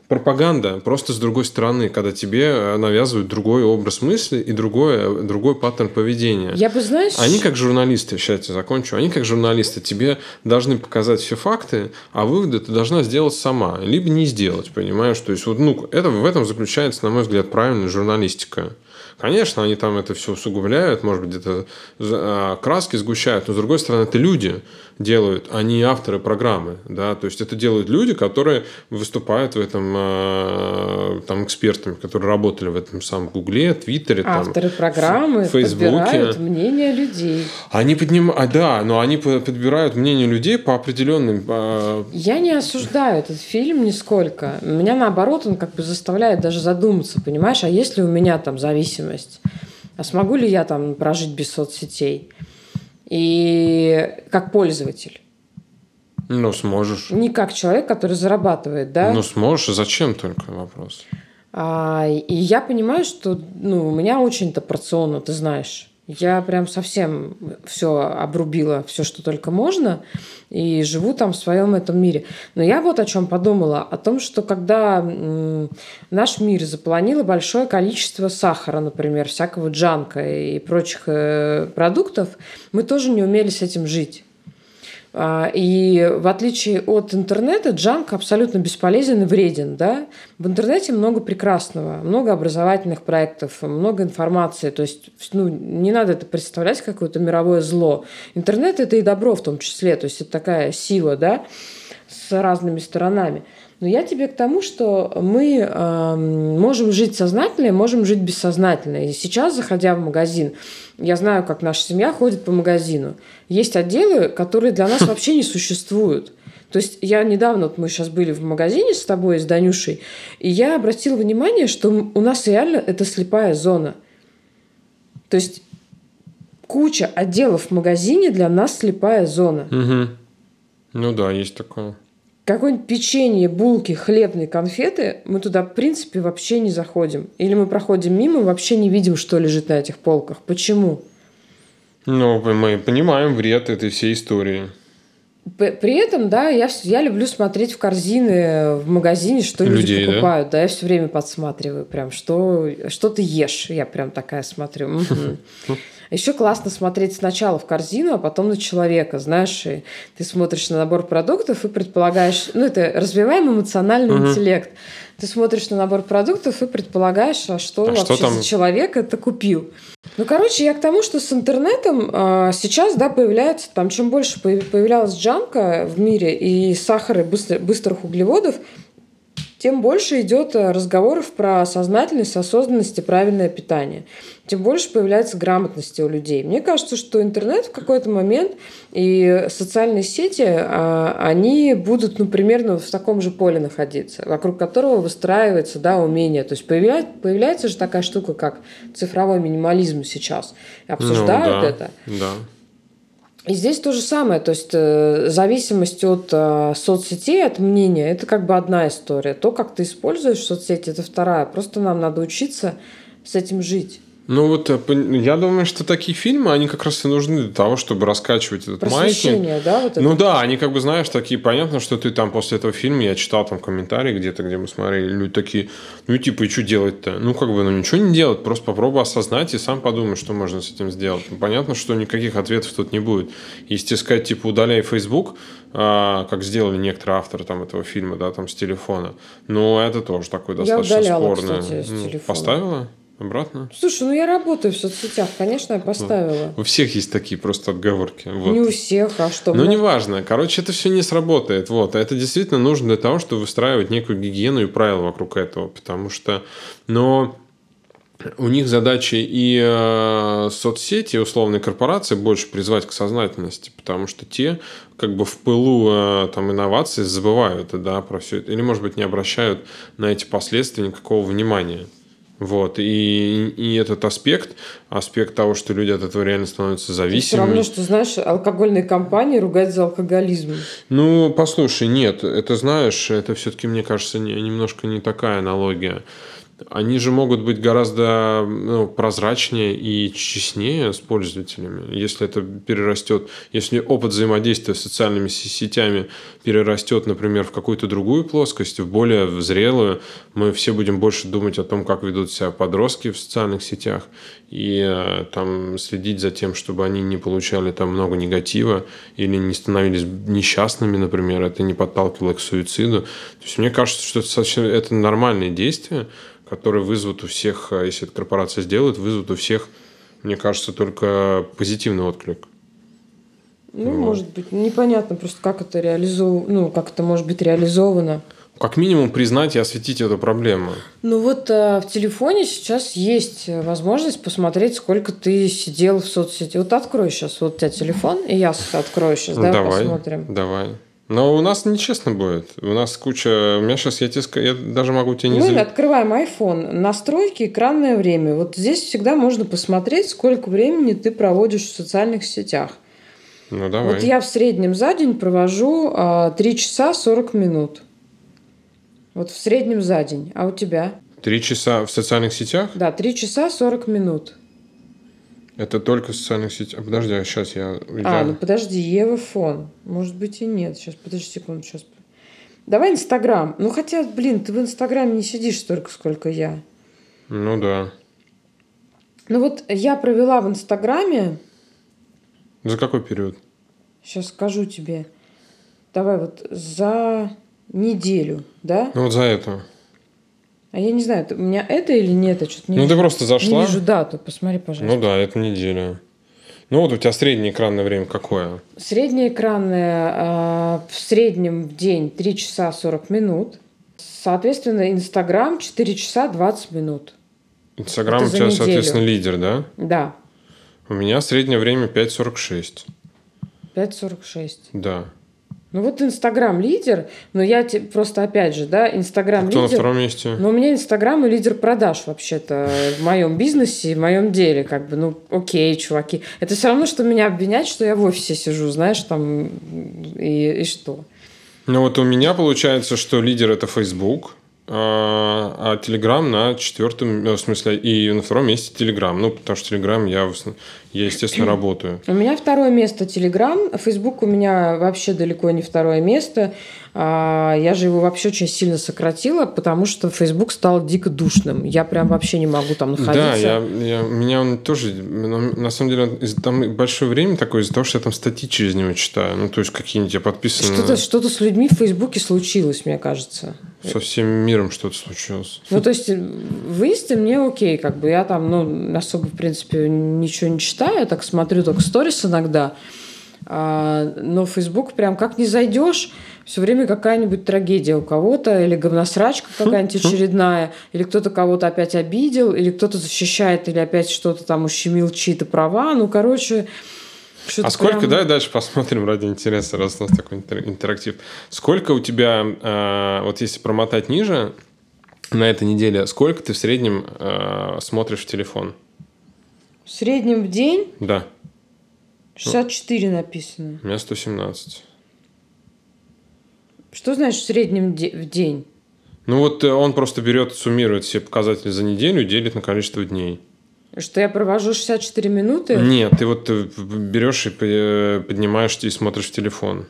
пропаганда просто с другой стороны, когда тебе э, навязывают другой образ мысли и другой, другой паттерн поведения. Я бы, знаешь... Они как журналисты, сейчас я закончу, они как журналисты тебе должны показать все факты, а выводы ты должна сделать сама, либо не сделать, понимаешь? То есть вот, ну, это, в этом заключается, на мой взгляд, правильная журналистика. Конечно, они там это все усугубляют, может быть, где-то а, краски сгущают, но с другой стороны, это люди делают, а не авторы программы. Да? То есть это делают люди, которые выступают в этом а, там экспертами, которые работали в этом самом Гугле, Твиттере, авторы там, программы Фейсбуке. подбирают мнение людей. Они поднимают, да, но они подбирают мнение людей по определенным. А, Я не осуждаю этот фильм нисколько. Меня наоборот он как бы заставляет даже задуматься, понимаешь, а если у меня там зависимость зависимость. А смогу ли я там прожить без соцсетей? И как пользователь. Ну, сможешь. Не как человек, который зарабатывает, да? Ну, сможешь. Зачем только вопрос? А, и я понимаю, что ну, у меня очень-то порционно, ты знаешь. Я прям совсем все обрубила, все, что только можно, и живу там в своем этом мире. Но я вот о чем подумала, о том, что когда наш мир заполонило большое количество сахара, например, всякого джанка и прочих э, продуктов, мы тоже не умели с этим жить. А, и в отличие от интернета, джанк абсолютно бесполезен и вреден. Да? В интернете много прекрасного, много образовательных проектов, много информации. То есть ну, не надо это представлять как какое-то мировое зло. Интернет – это и добро в том числе. То есть это такая сила да, с разными сторонами. Но я тебе к тому, что мы э, можем жить сознательно, можем жить бессознательно. И сейчас, заходя в магазин, я знаю, как наша семья ходит по магазину. Есть отделы, которые для нас вообще не существуют. То есть я недавно, вот мы сейчас были в магазине с тобой, с Данюшей, и я обратила внимание, что у нас реально это слепая зона. То есть куча отделов в магазине для нас слепая зона. Угу. Ну да, есть такое какое-нибудь печенье, булки, хлебные конфеты, мы туда, в принципе, вообще не заходим. Или мы проходим мимо, вообще не видим, что лежит на этих полках. Почему? Ну, мы понимаем вред этой всей истории. При этом, да, я, я люблю смотреть в корзины в магазине, что Людей, люди покупают. Да? да, я все время подсматриваю, прям, что, что ты ешь. Я прям такая смотрю. Еще классно смотреть сначала в корзину, а потом на человека, знаешь, и ты смотришь на набор продуктов и предполагаешь, ну это развиваем эмоциональный угу. интеллект. Ты смотришь на набор продуктов и предполагаешь, а что а вообще что там... за человек это купил. Ну, короче, я к тому, что с интернетом э, сейчас, да, появляется, там, чем больше появлялась джанка в мире и сахара, и быстр, быстрых углеводов, тем больше идет э, разговоров про сознательность, осознанность и правильное питание. Тем больше появляется грамотности у людей. Мне кажется, что интернет в какой-то момент и социальные сети, а, они будут, ну, примерно в таком же поле находиться, вокруг которого выстраивается, да, умение. То есть появляется, появляется же такая штука, как цифровой минимализм сейчас. Обсуждают ну, да, это. Да. И здесь то же самое, то есть э, зависимость от э, соцсетей, от мнения, это как бы одна история. То, как ты используешь соцсети, это вторая. Просто нам надо учиться с этим жить. Ну вот э, я думаю, что такие фильмы, они как раз и нужны для того, чтобы раскачивать этот маятник. да? Вот ну да, они как бы, знаешь, такие, понятно, что ты там после этого фильма, я читал там комментарии где-то, где мы смотрели, люди такие, ну типа, и что делать-то? Ну как бы, ну ничего не делать, просто попробуй осознать и сам подумай, что можно с этим сделать. Ну, понятно, что никаких ответов тут не будет. Если сказать, типа, удаляй Facebook, а, как сделали некоторые авторы там этого фильма, да, там с телефона, ну это тоже такое достаточно я удаляла, спорное. Кстати, с ну, телефона. Поставила? Обратно? Слушай, ну я работаю в соцсетях, конечно, я поставила. У всех есть такие просто отговорки. Вот. Не у всех, а что? Ну, неважно. Короче, это все не сработает. Вот. А это действительно нужно для того, чтобы выстраивать некую гигиену и правила вокруг этого. Потому что... Но у них задача и э, соцсети, условные корпорации больше призвать к сознательности, потому что те как бы в пылу э, там, инноваций забывают да, про все это, или, может быть, не обращают на эти последствия никакого внимания. Вот. И, и этот аспект, аспект того, что люди от этого реально становятся зависимыми. Все равно, что, знаешь, алкогольные компании ругать за алкоголизм. Ну, послушай, нет, это, знаешь, это все-таки, мне кажется, не, немножко не такая аналогия они же могут быть гораздо ну, прозрачнее и честнее с пользователями, если это перерастет, если опыт взаимодействия с социальными сетями перерастет, например, в какую-то другую плоскость, в более зрелую, мы все будем больше думать о том, как ведут себя подростки в социальных сетях, и э, там следить за тем, чтобы они не получали там много негатива или не становились несчастными, например, это не подталкивало к суициду. То есть мне кажется, что это, это нормальные действия, которые вызовут у всех, а, если эта корпорация сделает, вызовут у всех, мне кажется, только позитивный отклик. Ну, вот. может быть, непонятно просто, как это реализовано, ну, как это может быть реализовано. Как минимум признать и осветить эту проблему. Ну вот э, в телефоне сейчас есть возможность посмотреть, сколько ты сидел в соцсети. Вот открой сейчас вот у тебя телефон, и я открою сейчас, да, давай, посмотрим. Давай. Но у нас нечестно будет. У нас куча... У меня сейчас, я, тебе, я даже могу тебе не... Мы зав... открываем iPhone, настройки, экранное время. Вот здесь всегда можно посмотреть, сколько времени ты проводишь в социальных сетях. Ну, давай. Вот я в среднем за день провожу а, 3 часа 40 минут. Вот в среднем за день. А у тебя? Три часа в социальных сетях? Да, 3 часа 40 минут. Это только в социальных сетях. Подожди, а сейчас я... А, ну подожди, Ева фон. Может быть и нет. Сейчас, подожди секунду, сейчас. Давай Инстаграм. Ну хотя, блин, ты в Инстаграме не сидишь столько, сколько я. Ну да. Ну вот я провела в Инстаграме... За какой период? Сейчас скажу тебе. Давай вот за неделю, да? Ну вот за это. А я не знаю, у меня это или нет, я что-то не Ну, вижу. ты просто зашла. Не вижу дату, посмотри, пожалуйста. Ну да, это неделя. Ну вот у тебя среднее экранное время какое? Среднее экранное э, в среднем в день 3 часа 40 минут. Соответственно, Инстаграм 4 часа 20 минут. Инстаграм у тебя, соответственно, лидер, да? Да. У меня среднее время 5.46. 5.46. Да. Ну вот Инстаграм лидер, но я тебе просто опять же, да, Инстаграм а кто лидер. на втором месте? Ну у меня Инстаграм и лидер продаж вообще-то в моем бизнесе, в моем деле, как бы, ну окей, чуваки. Это все равно, что меня обвинять, что я в офисе сижу, знаешь, там и, и что. Ну вот у меня получается, что лидер это Facebook, а, Telegram на четвертом, ну, в смысле, и на втором месте Telegram. Ну, потому что Telegram я, я естественно, работаю. У меня второе место Telegram. Facebook у меня вообще далеко не второе место. А, я же его вообще очень сильно сократила, потому что Facebook стал дико душным. Я прям вообще не могу там находиться. Да, я, я, меня он тоже... На самом деле, там большое время такое из-за того, что я там статьи через него читаю. Ну, то есть, какие-нибудь я подписан... Что-то, что-то с людьми в Фейсбуке случилось, мне кажется. Со всем миром что-то случилось. Ну, то есть, в Инсте мне окей, как бы я там, ну, особо, в принципе, ничего не читаю, я так смотрю только сторис иногда. А, но Facebook прям как не зайдешь, все время какая-нибудь трагедия у кого-то, или говносрачка какая-нибудь очередная, или кто-то кого-то опять обидел, или кто-то защищает, или опять что-то там ущемил чьи-то права. Ну, короче, а сколько, прям... давай дальше посмотрим ради интереса, раз у нас такой интерактив. Сколько у тебя, э, вот если промотать ниже на этой неделе, сколько ты в среднем э, смотришь в телефон? В среднем в день? Да. 64 написано. У меня 117. Что значит в среднем в день? Ну вот э, он просто берет, суммирует все показатели за неделю и делит на количество дней. Что я провожу 64 минуты? Нет, ты вот э, берешь и э, поднимаешь и смотришь в телефон.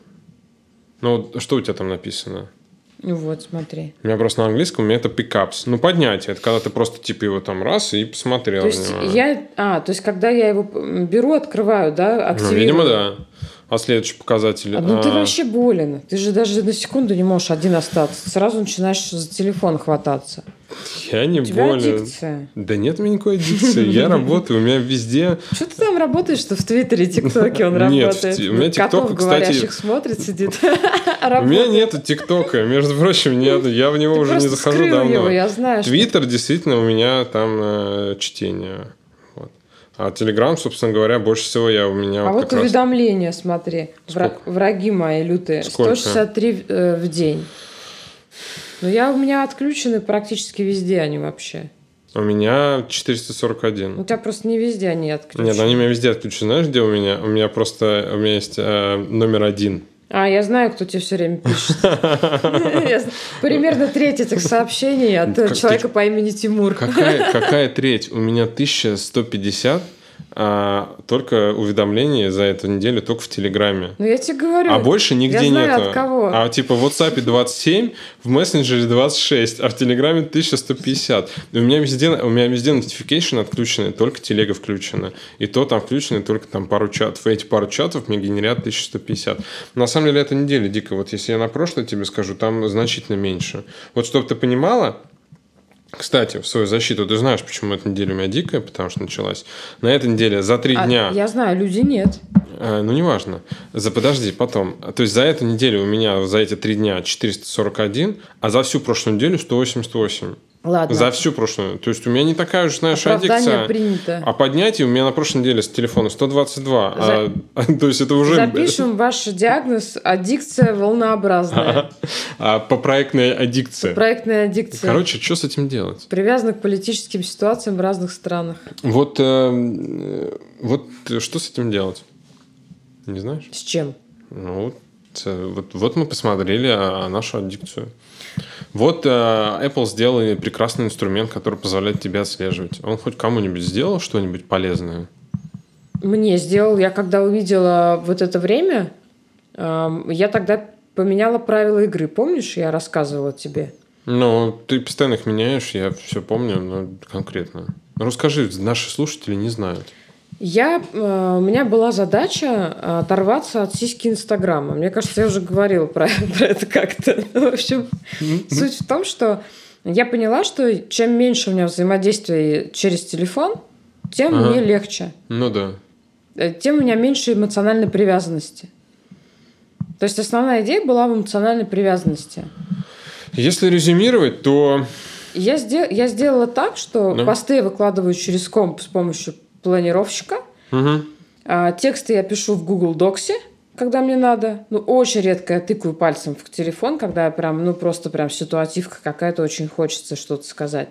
Ну, что у тебя там написано? Ну вот, смотри. У меня просто на английском у меня это pickups. Ну, поднятие. Это когда ты просто типа его там раз и посмотрел. То есть я... А, то есть когда я его беру, открываю, да, активирую? Ну, видимо, да. А следующий показатель? А, ну, ты а... вообще болен. Ты же даже на секунду не можешь один остаться. Сразу начинаешь за телефон хвататься. Я не у тебя болен. Аддикция. Да нет у меня никакой аддикции. Я работаю, у меня везде... Что ты там работаешь, что в Твиттере, ТикТоке он работает? Нет, у меня ТикТок, кстати... смотрит, сидит. У меня нет ТикТока, между прочим, нет. Я в него уже не захожу давно. Твиттер действительно у меня там э, чтение. А Телеграм, собственно говоря, больше всего я у меня... А вот, вот уведомления, раз... смотри. Сколько? Враги мои лютые. Сколько? 163 э, в день. Но я, у меня отключены практически везде они вообще. У меня 441. У тебя просто не везде они отключены. Нет, они у меня везде отключены. Знаешь, где у меня? У меня просто... У меня есть э, номер один. А, я знаю, кто тебе все время пишет. Примерно треть этих сообщений от человека по имени Тимур. Какая треть? У меня 1150 а, только уведомления за эту неделю только в Телеграме. Ну, я тебе говорю. А больше нигде я знаю, нету. От кого. А типа в WhatsApp 27, в мессенджере 26, а в Телеграме 1150. И у меня везде, у меня везде notification отключены, только телега включена. И то там включены только там пару чатов. И эти пару чатов мне генерят 1150. На самом деле, эта неделя дико. Вот если я на прошлое тебе скажу, там значительно меньше. Вот чтобы ты понимала, кстати, в свою защиту, ты знаешь, почему эта неделя у меня дикая, потому что началась. На этой неделе за три а, дня... Я знаю, люди нет. А, ну, неважно. За, подожди, потом. То есть за эту неделю у меня за эти три дня 441, а за всю прошлую неделю 188. Ладно. За всю прошлую. То есть у меня не такая уж, знаешь, аддикция. принято. А поднятие у меня на прошлой неделе с телефона 122. За... А, то есть это уже... Запишем ваш диагноз аддикция волнообразная. А, по проектной аддикции. Проектная аддикция. Короче, что с этим делать? Привязано к политическим ситуациям в разных странах. Вот, э, вот что с этим делать? Не знаешь? С чем? Ну, вот, вот мы посмотрели а, нашу аддикцию. Вот э, Apple сделал прекрасный инструмент, который позволяет тебе отслеживать. Он хоть кому-нибудь сделал что-нибудь полезное? Мне сделал. Я когда увидела вот это время, э, я тогда поменяла правила игры. Помнишь, я рассказывала тебе? Ну, ты постоянно их меняешь, я все помню, но конкретно. Расскажи, наши слушатели не знают. Я, э, у меня была задача э, оторваться от сиськи Инстаграма. Мне кажется, я уже говорила про, про это как-то. В общем, суть в том, что я поняла, что чем меньше у меня взаимодействия через телефон, тем ага. мне легче. Ну да. Э, тем у меня меньше эмоциональной привязанности. То есть основная идея была в эмоциональной привязанности. Если резюмировать, то... Я, сдел... я сделала так, что да. посты я выкладываю через комп с помощью планировщика. Угу. А, тексты я пишу в Google Docs, когда мне надо. Ну, очень редко я тыкаю пальцем в телефон, когда я прям, ну, просто прям ситуативка какая-то, очень хочется что-то сказать.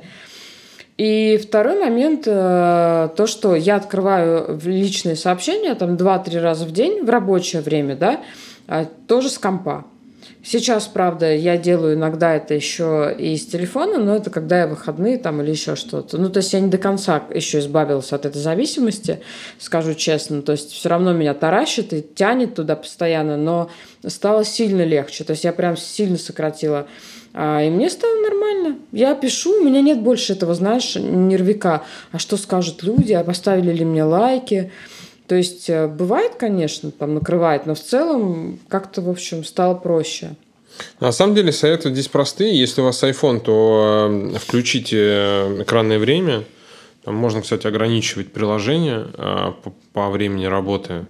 И второй момент, э, то, что я открываю личные сообщения там 2-3 раза в день в рабочее время, да, а, тоже с компа. Сейчас, правда, я делаю иногда это еще и с телефона, но это когда я выходные там или еще что-то. Ну, то есть я не до конца еще избавилась от этой зависимости, скажу честно. То есть все равно меня таращит и тянет туда постоянно, но стало сильно легче. То есть я прям сильно сократила. А, и мне стало нормально. Я пишу, у меня нет больше этого, знаешь, нервика. А что скажут люди, а поставили ли мне лайки? То есть э, бывает, конечно, там накрывает, но в целом как-то, в общем, стало проще. На самом деле советы здесь простые. Если у вас iPhone, то э, включите э, экранное время. Там можно, кстати, ограничивать приложение по времени работы.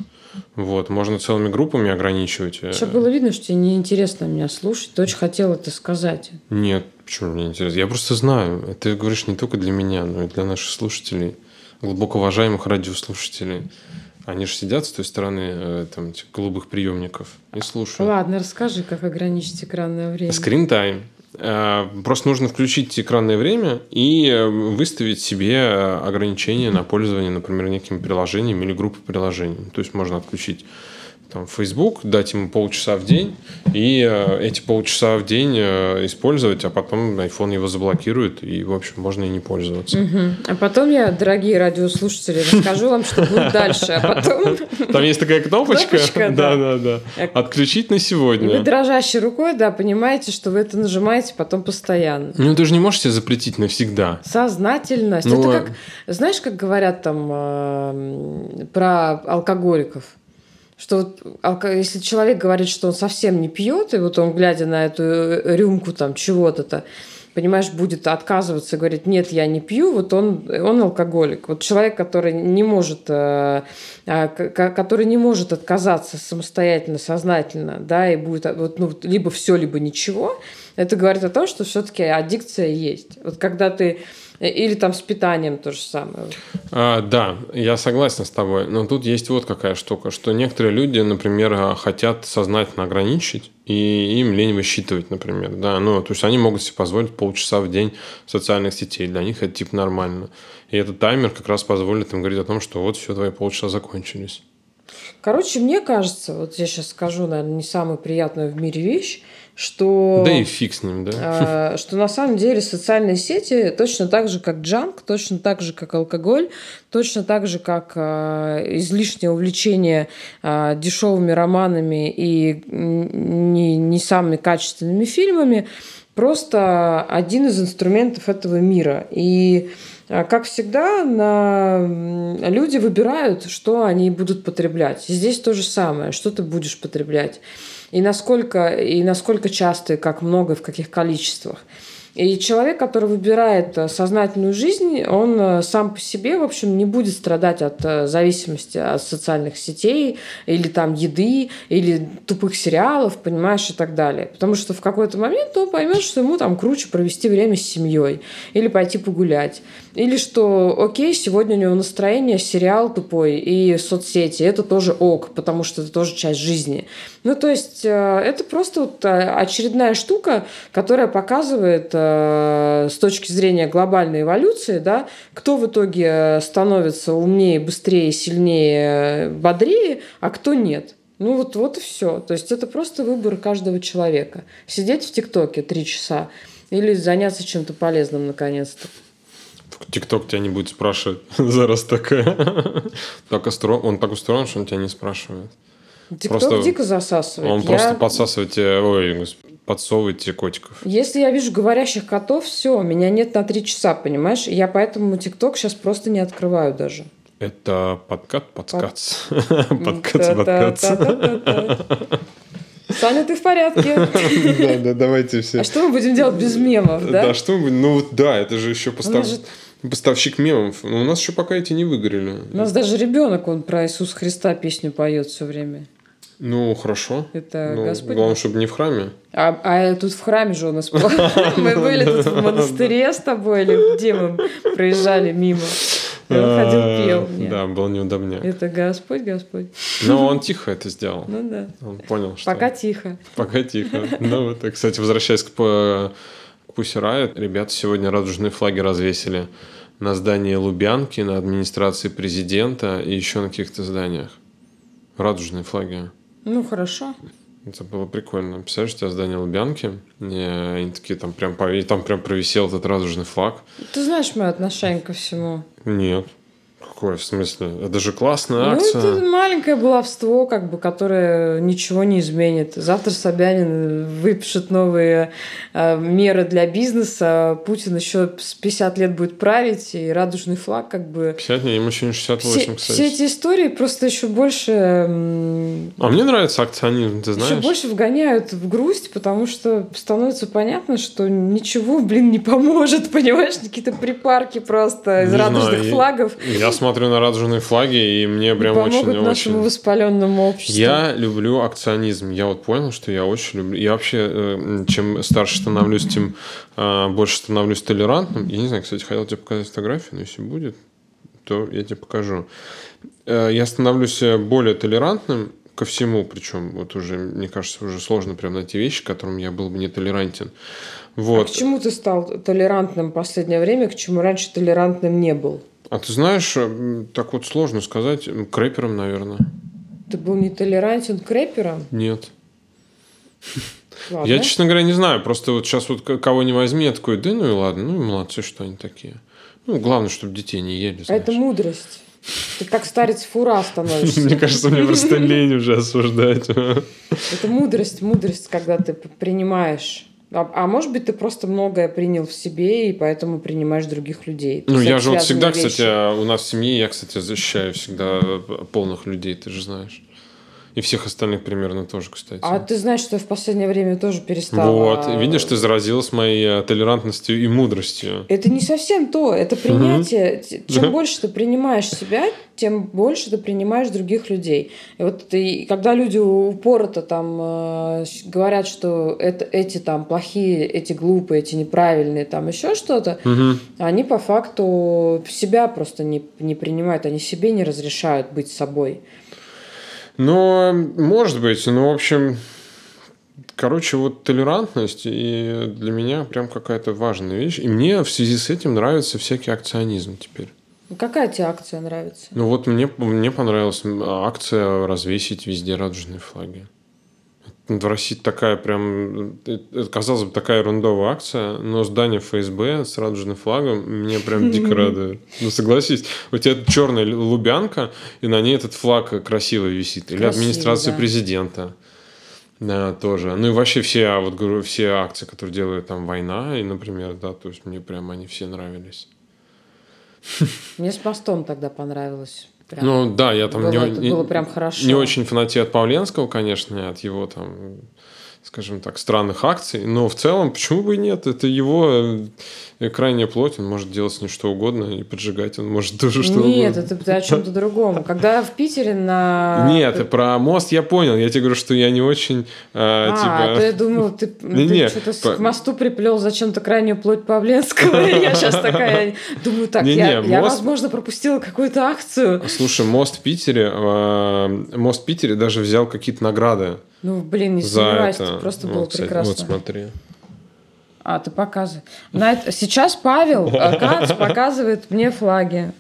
Вот, можно целыми группами ограничивать. Сейчас было видно, что тебе неинтересно меня слушать. Ты очень хотел это сказать. Нет, почему мне интересно? Я просто знаю. Ты говоришь не только для меня, но и для наших слушателей, глубоко уважаемых радиослушателей. Они же сидят с той стороны э, там, голубых приемников и слушают. Ладно, расскажи, как ограничить экранное время. Time. Э, Просто нужно включить экранное время и э, выставить себе ограничения на пользование, например, неким приложением или группой приложений. То есть можно отключить там, Facebook, дать ему полчаса в день, и э, эти полчаса в день э, использовать, а потом iPhone его заблокирует, и, в общем, можно и не пользоваться. Мгм. А потом я, дорогие радиослушатели, расскажу вам, что будет дальше. А потом Там есть такая кнопочка. Кнопочка, Да, да. да, да. Э, Отключить на вы сегодня. дрожащей рукой, да, понимаете, что вы это нажимаете потом постоянно. Ну, ты же не можешь себе запретить навсегда. Сознательность. Ну, это как, знаешь, как говорят там э, про алкоголиков? Что вот если человек говорит, что он совсем не пьет, и вот он, глядя на эту э, рюмку там чего-то-то, понимаешь, будет отказываться и говорить, нет, я не пью, вот он, он алкоголик. Вот человек, который не может, э, а, который не может отказаться самостоятельно, сознательно, да, и будет а, вот, ну, либо все, либо ничего, это говорит о том, что все-таки аддикция есть. Вот когда ты или там с питанием то же самое. А, да, я согласен с тобой. Но тут есть вот какая штука, что некоторые люди, например, а, хотят сознательно ограничить, и им лень высчитывать, например. Да, ну, то есть они могут себе позволить полчаса в день социальных сетей. Для них это типа нормально. И этот таймер как раз позволит им говорить о том, что вот все, твои полчаса закончились. Короче, мне кажется, вот я сейчас скажу, наверное, не самую приятную в мире вещь, что... Да и фиг с ним, да. э, что на самом деле социальные сети точно так же, как джанк, точно так же, как алкоголь, точно так же, как э, излишнее увлечение э, дешевыми романами и не, не самыми качественными фильмами, просто один из инструментов этого мира. И как всегда, на... люди выбирают, что они будут потреблять. Здесь то же самое, что ты будешь потреблять. И насколько, и насколько часто, и как много, в каких количествах. И человек, который выбирает э, сознательную жизнь, он э, сам по себе, в общем, не будет страдать от э, зависимости от социальных сетей или там еды, или тупых сериалов, понимаешь, и так далее. Потому что в какой-то момент он поймет, что ему там круче провести время с семьей или пойти погулять. Или что, окей, сегодня у него настроение, сериал тупой и соцсети. Это тоже ок, потому что это тоже часть жизни. Ну, то есть, это просто вот очередная штука, которая показывает с точки зрения глобальной эволюции, да, кто в итоге э, становится умнее, быстрее, сильнее, бодрее, а кто нет. Ну вот, вот и все. То есть это просто выбор каждого человека. Сидеть в ТикТоке три часа или заняться чем-то полезным наконец-то. ТикТок тебя не будет спрашивать за раз такая. Так устроен, он так устроен, что он тебя не спрашивает. ТикТок Просто дико засасывает. Он Я- просто подсасывает тебе, ой, господи, подсовывает тебе котиков. Если я вижу говорящих котов, все, меня нет на три часа, понимаешь? Я поэтому ТикТок сейчас просто не открываю даже. Это подкат, подкац. Подкац, подкац. Саня, ты в порядке? Да, да, давайте все. А что мы будем делать без мемов, да? Да, что мы, ну вот да, это же еще поставщик мемов. Но у нас еще пока эти не выгорели. У нас даже ребенок, он про Иисуса Христа песню поет все время. Ну, хорошо. Это Ну, Господь. Главное, чтобы не в храме. А, а тут в храме же у нас. Мы были тут в монастыре с тобой, или где мы проезжали мимо. И он ходил, пел мне. Э, Да, был неудобняк. Это Господь, Господь. Но он тихо это сделал. Ну да. Он понял, что... Пока тихо. Пока тихо. Ну вот, кстати, возвращаясь к, Pussy Riot, ребята сегодня радужные флаги развесили на здании Лубянки, на администрации президента и еще на каких-то зданиях. Радужные флаги. Ну хорошо. Это было прикольно. Представляешь, у тебя здание Лубянки, и они такие там прям, и там прям провисел этот радужный флаг. Ты знаешь мое отношение ко всему. Нет. Какое? В смысле? Это же классная Ну, акция. это маленькое баловство, как бы, которое ничего не изменит. Завтра Собянин выпишет новые э, меры для бизнеса. Путин еще с 50 лет будет править, и радужный флаг, как бы. 50, не, ему еще не 68, Все, кстати. все эти истории просто еще больше, А мне нравится акционизм, ты еще знаешь? больше вгоняют в грусть, потому что становится понятно, что ничего, блин, не поможет, понимаешь, какие-то припарки просто из Не радужных знаю, я- флагов. Я смотрю на радужные флаги, и мне прям Помогут очень... нашему очень... воспаленному обществу. Я люблю акционизм. Я вот понял, что я очень люблю. Я вообще, э, чем старше становлюсь, тем э, больше становлюсь толерантным. Я не знаю, кстати, хотел тебе показать фотографию, но если будет, то я тебе покажу. Э, я становлюсь более толерантным ко всему, причем вот уже, мне кажется, уже сложно прям найти вещи, к которым я был бы не толерантен. Вот. А к чему ты стал толерантным в последнее время, к чему раньше толерантным не был? А ты знаешь, м, так вот сложно сказать, к рэперам, наверное. Ты был не толерантен к рэперам? Нет. Ладно. Я, честно говоря, не знаю. Просто вот сейчас вот кого не возьми, я такой, да ну и ладно, ну и молодцы, что они такие. Ну, главное, чтобы детей не ели, А знаешь. это мудрость. Ты как старец фура становишься. Мне кажется, мне просто лень уже осуждать. Это мудрость, мудрость, когда ты принимаешь. А, а может быть, ты просто многое принял в себе, и поэтому принимаешь других людей. То Ну, я же вот всегда, кстати, вещи. а у нас в семье, я, кстати, защищаю всегда полных людей, ты же знаешь. И всех остальных примерно тоже, кстати. А ты знаешь, что я в последнее время тоже перестала... Вот, видишь, ты заразилась моей э, толерантностью и мудростью. Это не совсем то, это принятие. Т- Чем больше ты принимаешь себя, тем больше ты принимаешь других людей. И вот ты, когда люди упорото там э, говорят, что это, эти там плохие, эти глупые, эти неправильные, там еще что-то, Мгм. они по факту себя просто не, не принимают, они себе не разрешают быть собой. Ну, может быть, ну, в общем, короче, вот толерантность и для меня прям какая-то важная вещь. И мне в связи с этим нравится всякий акционизм теперь. Ну, Какая тебе акция нравится? Ну вот мне, мне понравилась акция развесить везде радужные флаги. В России такая прям, это, казалось бы, такая ерундовая акция, но здание ФСБ с радужным флагом меня прям дико радует. Ну, согласись, у тебя черная лубянка, и на ней этот флаг красиво висит. Или администрация да. президента. Да, тоже. Ну и вообще все, а вот говорю, все акции, которые делают там война, и, например, да, то есть мне прям они все нравились. Мне с мостом тогда понравилось. Прям. Ну да, я там было, не, было прям хорошо. не очень фанатею от Павленского, конечно, от его там, скажем так, странных акций, но в целом почему бы и нет? Это его э, крайняя плоть, он может делать с ней что угодно и поджигать, он может тоже что Нет, угодно. это ты о чем-то другом. Когда в Питере на... Нет, про мост я понял. Я тебе говорю, что я не очень э, А, типа. я думал, ты, ты что-то к мосту приплел зачем-то крайнюю плоть Павленского. Я сейчас такая думаю, так, я, возможно, пропустила какую-то акцию. Слушай, мост в Питере, э, мост в Питере даже взял какие-то награды Ну, блин, не сомневаюсь, это. просто Вот, было кстати, прекрасно. Вот смотри. А, ты показывай. На Сейчас Павел э, Кац показывает мне флаги.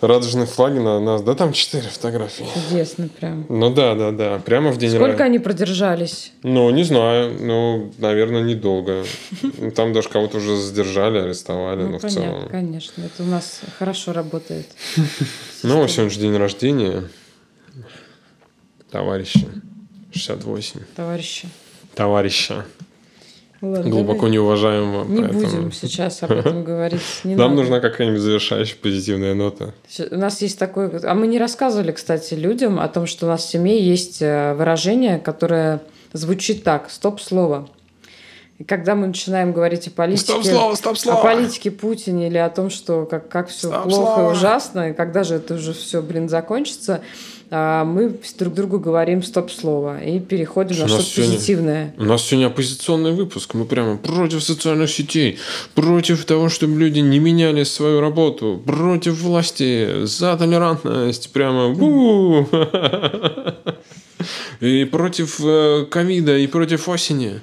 Радужные флаги на нас. Да там четыре фотографии. Чудесно прям. Ну да, да, да. Прямо в день Сколько ра- они продержались? Ну, не знаю. Ну, наверное, недолго. Ну, Там даже кого-то уже задержали, арестовали, Ну, но в понятно, целом. конечно. Это у нас хорошо работает. Ну, сегодня же день рождения. Товарищи. 68. Товарищи. Товарища. Ладно, Глубоко давай неуважаемого. Не поэтому будем сейчас об этом говорить. Не Нам надо. нужна какая-нибудь завершающая позитивная нота. У нас есть такое... А мы не рассказывали, кстати, людям о том, что у нас в семье есть э, выражение, которое звучит так. Стоп-слово. И когда мы начинаем говорить о политике... стоп О политике Путине или о том, что как, как все Стоп плохо слово. и ужасно, и когда же это уже все, блин, закончится, а, мы друг другу говорим стоп-слово и переходим на что-то сегодня- позитивное. У нас сегодня оппозиционный выпуск. Мы прямо против социальных сетей, против того, чтобы люди не меняли свою работу, против власти, за толерантность, прямо у И против э, ковида, и против осени.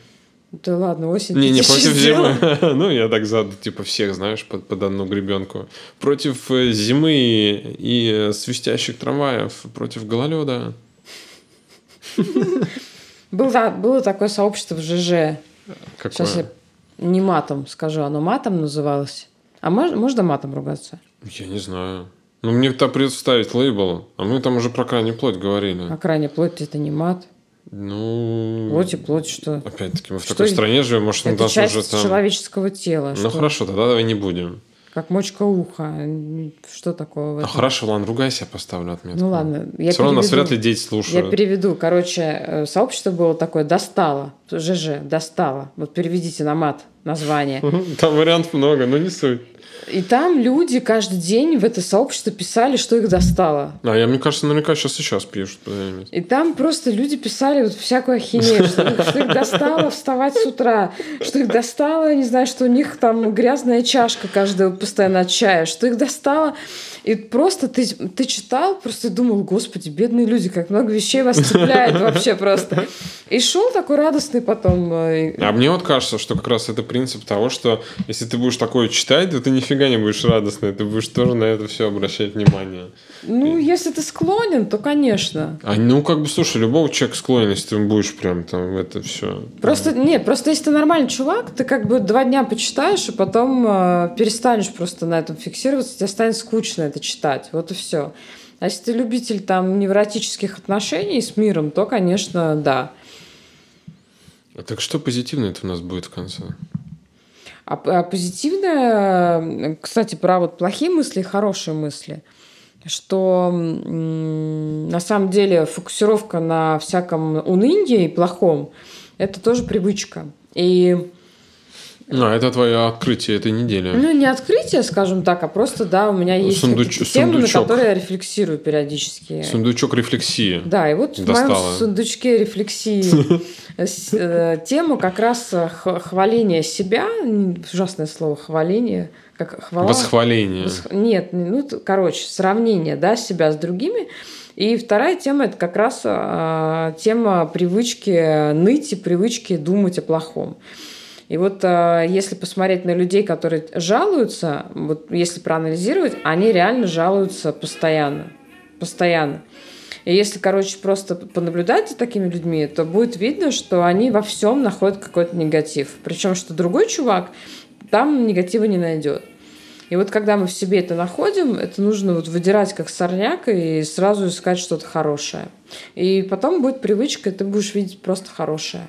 Да ладно, осень. Не, не против зимы. Ну, я так за, типа, всех, знаешь, под, под одну гребенку. Против э, зимы и э, свистящих трамваев, против гололеда. Было, было такое сообщество в ЖЖ. Какое? Сейчас я не матом скажу, оно матом называлось. А мож- можно матом ругаться? Я не знаю. Ну, мне то придется ставить лейбл, а мы там уже про крайнюю плоть говорили. А крайняя плоть это не мат. Ну... Плоть и плоть что? Опять-таки, мы в Что такой стране живем, может, Это нас часть уже там... человеческого тела. Ну, что? хорошо, тогда давай не будем. Как мочка уха. Что такого в Ну, этом? хорошо, ладно, ругайся, я поставлю отметку. Ну ладно, я Все равно нас вряд ли дети Я слушают. переведу. Короче, э, сообщество было такое «достало». ЖЖ, «достало». Вот переведите на мат. название. Там вариантов много, но не суть. И там люди каждый день в это сообщество писали, что их достало. А я, мне кажется, наверняка сейчас и сейчас пишут. И там просто люди писали вот всякую ахинею, что, их, что их достало вставать с утра, что их достало, не знаю, что у них там грязная чашка каждого постоянно от чая, что их достало и просто ты, ты читал, просто думал, господи, бедные люди, как много вещей вас цепляет вообще просто. И шел такой радостный потом. Э, а мне вот кажется, что как раз это принцип того, что если ты будешь такое читать, то ты нифига не будешь радостный, ты будешь тоже на это все обращать внимание. Ну, и... если ты склонен, то конечно. А ну, как бы, слушай, любого человека склонен, если ты будешь прям там в это все. Просто, нет, просто если ты нормальный чувак, ты как бы два дня почитаешь, и потом э, перестанешь просто на этом фиксироваться, тебе станет скучно это читать. Вот и все. А если ты любитель там невротических отношений с миром, то, конечно, да. А так что позитивное это у нас будет в конце? А, а позитивное, кстати, про вот плохие мысли и хорошие мысли, что на самом деле фокусировка на всяком унынии и плохом – это тоже привычка. И ну, это твое открытие этой недели. Ну, не открытие, скажем так, а просто, да, у меня есть Сундуч... темы, сундучок. на которые я рефлексирую периодически. Сундучок рефлексии. Да, и вот Достала. в моем сундучке рефлексии э, тему как раз э, хваление себя, ужасное слово хваление, как хвала... Восхваление. Нет, ну, короче, сравнение, да, себя с другими. И вторая тема – это как раз э, тема привычки ныть и привычки думать о плохом. И вот э, если посмотреть на людей, которые жалуются, вот если проанализировать, они реально жалуются постоянно. Постоянно. И если, короче, просто понаблюдать за такими людьми, то будет видно, что они во всем находят какой-то негатив. Причем, что другой чувак там негатива не найдет. И вот когда мы в себе это находим, это нужно вот выдирать как сорняк и сразу искать что-то хорошее. И потом будет привычка, и ты будешь видеть просто хорошее.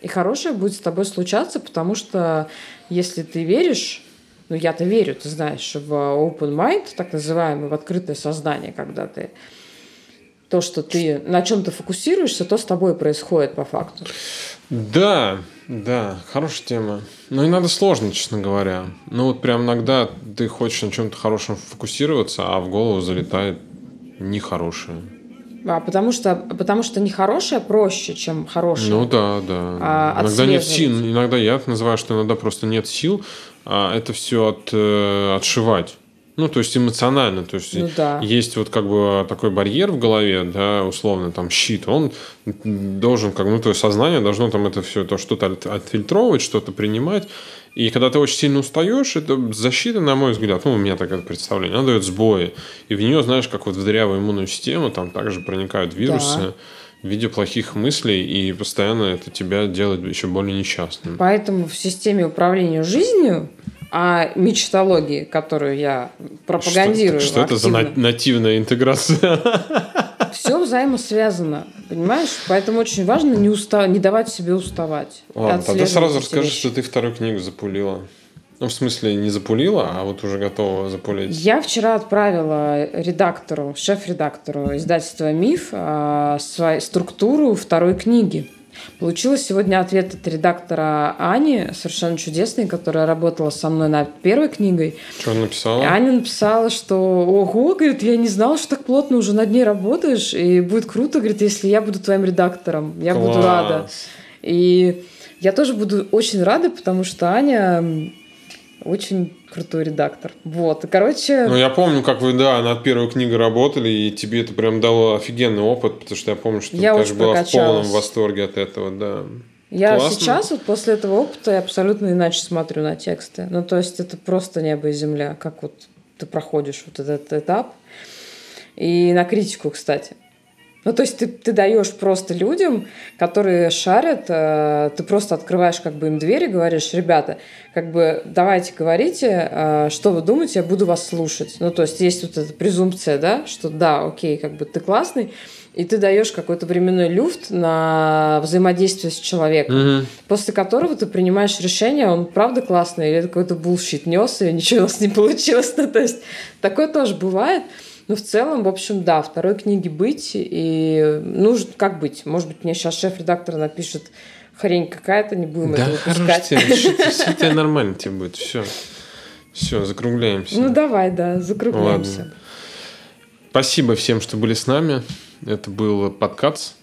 И хорошее будет с тобой случаться, потому что если ты веришь, ну я-то верю, ты знаешь, в open mind, так называемый, в открытое сознание, когда ты то, что ты на чем то фокусируешься, то с тобой происходит по факту. Да, да, хорошая тема. Но иногда сложно, честно говоря. Ну вот прям иногда ты хочешь на чем-то хорошем фокусироваться, а в голову залетает нехорошее. А, потому что, потому что нехорошее проще, чем хорошее. Ну да, да. А, иногда нет сил. Иногда я называю, что иногда просто нет сил а это все от, э, отшивать. Ну, то есть эмоционально, то есть ну, да. есть вот как бы такой барьер в голове, да, условно, там щит, он должен, как ну, твое сознание должно там это все, то что-то отфильтровывать, что-то принимать, и когда ты очень сильно устаешь, это защита, на мой взгляд, ну, у меня такое представление, она дает сбои. И в нее, знаешь, как вот в дырявую иммунную систему, там также проникают вирусы да. в виде плохих мыслей, и постоянно это тебя делает еще более несчастным. Поэтому в системе управления жизнью а мечтологии, которую я пропагандирую. Что, что это за нативная интеграция? Все взаимосвязано, понимаешь? Поэтому очень важно не, уста... не давать себе уставать. Ладно, тогда сразу расскажи, вещи. что ты вторую книгу запулила. Ну, в смысле, не запулила, а вот уже готова запулить. Я вчера отправила редактору, шеф-редактору издательства «Миф» э, свою структуру второй книги. Получилось сегодня ответ от редактора Ани, совершенно чудесный, которая работала со мной над первой книгой. Что она написала? Аня написала, что ого, говорит, я не знала, что так плотно уже над ней работаешь, и будет круто, говорит, если я буду твоим редактором. Я Класс. буду рада. И я тоже буду очень рада, потому что Аня очень крутой редактор. Вот, и, короче... Ну, я помню, как вы, да, над первой книгой работали, и тебе это прям дало офигенный опыт, потому что я помню, что я ты тоже была в полном восторге от этого, да. Я Классно. сейчас вот после этого опыта я абсолютно иначе смотрю на тексты. Ну, то есть это просто небо и земля, как вот ты проходишь вот этот этап. И на критику, кстати. Ну, то есть ты, ты даешь просто людям, которые шарят, э, ты просто открываешь как бы им дверь и говоришь, ребята, как бы давайте говорите, э, что вы думаете, я буду вас слушать. Ну, то есть есть вот эта презумпция, да, что да, окей, как бы ты классный, и ты даешь какой-то временной люфт на взаимодействие с человеком, mm-hmm. после которого ты принимаешь решение, он правда классный или это какой-то bullshit нес, и ничего у нас не получилось. Ну, то есть такое тоже бывает. Ну, в целом, в общем, да, второй книги быть. И, ну, как быть? Может быть, мне сейчас шеф-редактор напишет хрень какая-то, не будем Да, это выпускать. тебе, все, тебе нормально тебе будет, все. Все, закругляемся. Ну давай, да, закругляемся. Ладно. Спасибо всем, что были с нами. Это был подкаст.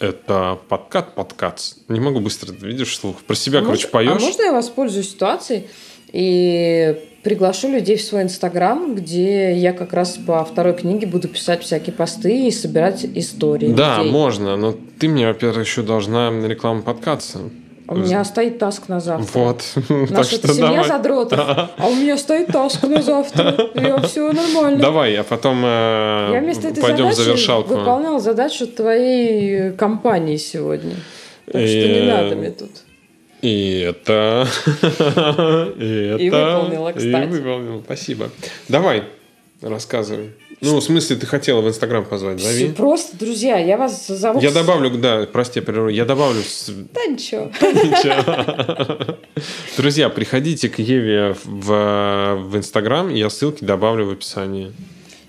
Это подкат, подкаст. Не могу быстро, видишь, слух. Про себя, А короче, можно- поешь. А можно я воспользуюсь ситуацией и приглашу людей в свой инстаграм, где я как раз по второй книге буду писать всякие посты и собирать истории. Да, людей. можно, но ты мне, во-первых, еще должна рекламу подкатса. А У меня стоит таск на завтра. Вот. так Наша что это семья давай. задротов. А у меня стоит таск на завтра. Я все нормально. Давай, а потом э, Я вместо этой пойдем задачи завершалку. выполнял задачу твоей компании сегодня. Так что не И- надо мне тут. И это... И. И выполнила, И кстати. выполнил, спасибо. Давай, рассказывай. Ну, в смысле, ты хотела в Инстаграм позвать, зови. просто, друзья, я вас зову. Я добавлю, да, прости, прерву, я добавлю... Да ничего. Друзья, приходите к Еве в, в Инстаграм, я ссылки добавлю в описании.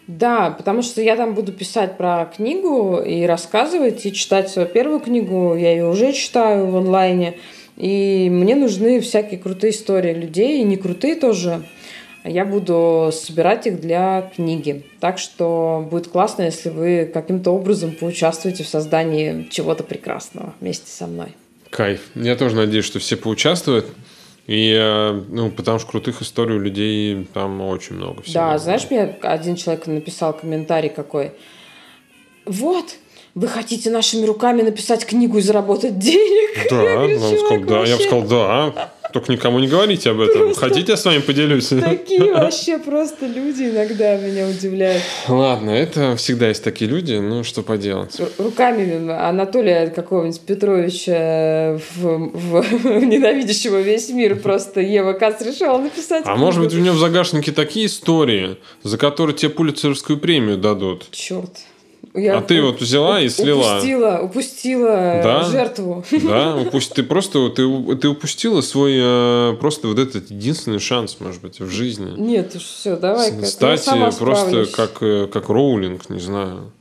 Да, потому что я там буду писать про книгу и рассказывать, и читать свою первую книгу. Я ее уже читаю в онлайне. И мне нужны всякие крутые истории людей, и не крутые тоже. Я буду собирать их для книги. Так что будет классно, если вы каким-то образом поучаствуете в создании чего-то прекрасного вместе со мной. Кайф. Я тоже надеюсь, что все поучаствуют. И, э, ну, потому что крутых историй у людей там очень много всего. Да, знаешь, мне один человек написал комментарий какой. Вот, вы хотите нашими руками написать книгу и заработать денег? Да, Я говорю, он сказал, «Чувак, да. Я бы сказал, да. Только никому не говорите об этом. Просто- Хотите, я с вами поделюсь? Такие вообще просто люди иногда меня удивляют. Ладно, это всегда есть такие люди, ну, что поделать. Ру- Руками Анатолия какого-нибудь Петровича, в, в- ненавидящего весь мир, просто Ева Кац решила написать А может быть, у него в загашнике такие истории, за которые тебе Пулицеровскую премию дадут. Черт. А ты вот взяла и слила. Упустила, упустила Да? жертву. Да, упусти, ты просто ты, ты упустила свой э, просто вот этот единственный шанс, может быть, в жизни. Нет уж, все, давай. я Стать сама э, просто как, э, как Роулинг, не знаю.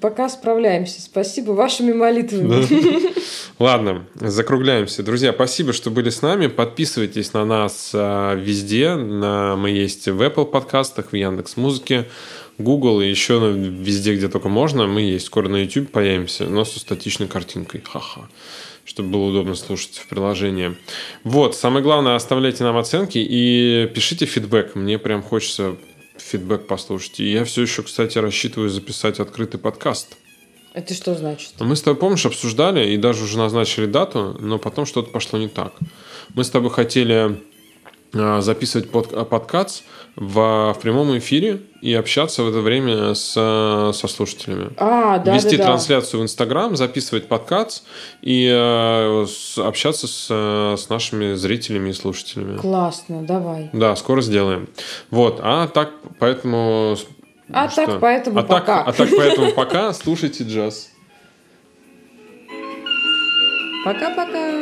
Пока справляемся. Спасибо вашими молитвами. Ладно, закругляемся. Друзья, спасибо, что были с нами. Подписывайтесь на нас везде. На, мы есть в Apple подкастах, в Яндекс Музыке, Google и еще везде, где только можно. Мы есть. Скоро на YouTube появимся, но со статичной картинкой. Ха-ха. Чтобы было удобно слушать в приложении. Вот, самое главное, оставляйте нам оценки и пишите фидбэк. Мне прям хочется фидбэк послушать. И я все еще, кстати, рассчитываю записать открытый подкаст. Это что значит? Мы с тобой, помнишь, обсуждали и даже уже назначили дату, но потом что-то пошло не так. Мы с тобой хотели а, записывать под, а, подкаст в, в прямом эфире и общаться в это время с, со слушателями. А, да, Вести да, да. трансляцию в Инстаграм, записывать подкаст и э, с- общаться с, с нашими зрителями и слушателями. Классно, давай. Да, скоро сделаем. Вот, а так, поэтому... А что? так, поэтому а так, пока. а так, поэтому пока. Слушайте джаз. Пока-пока.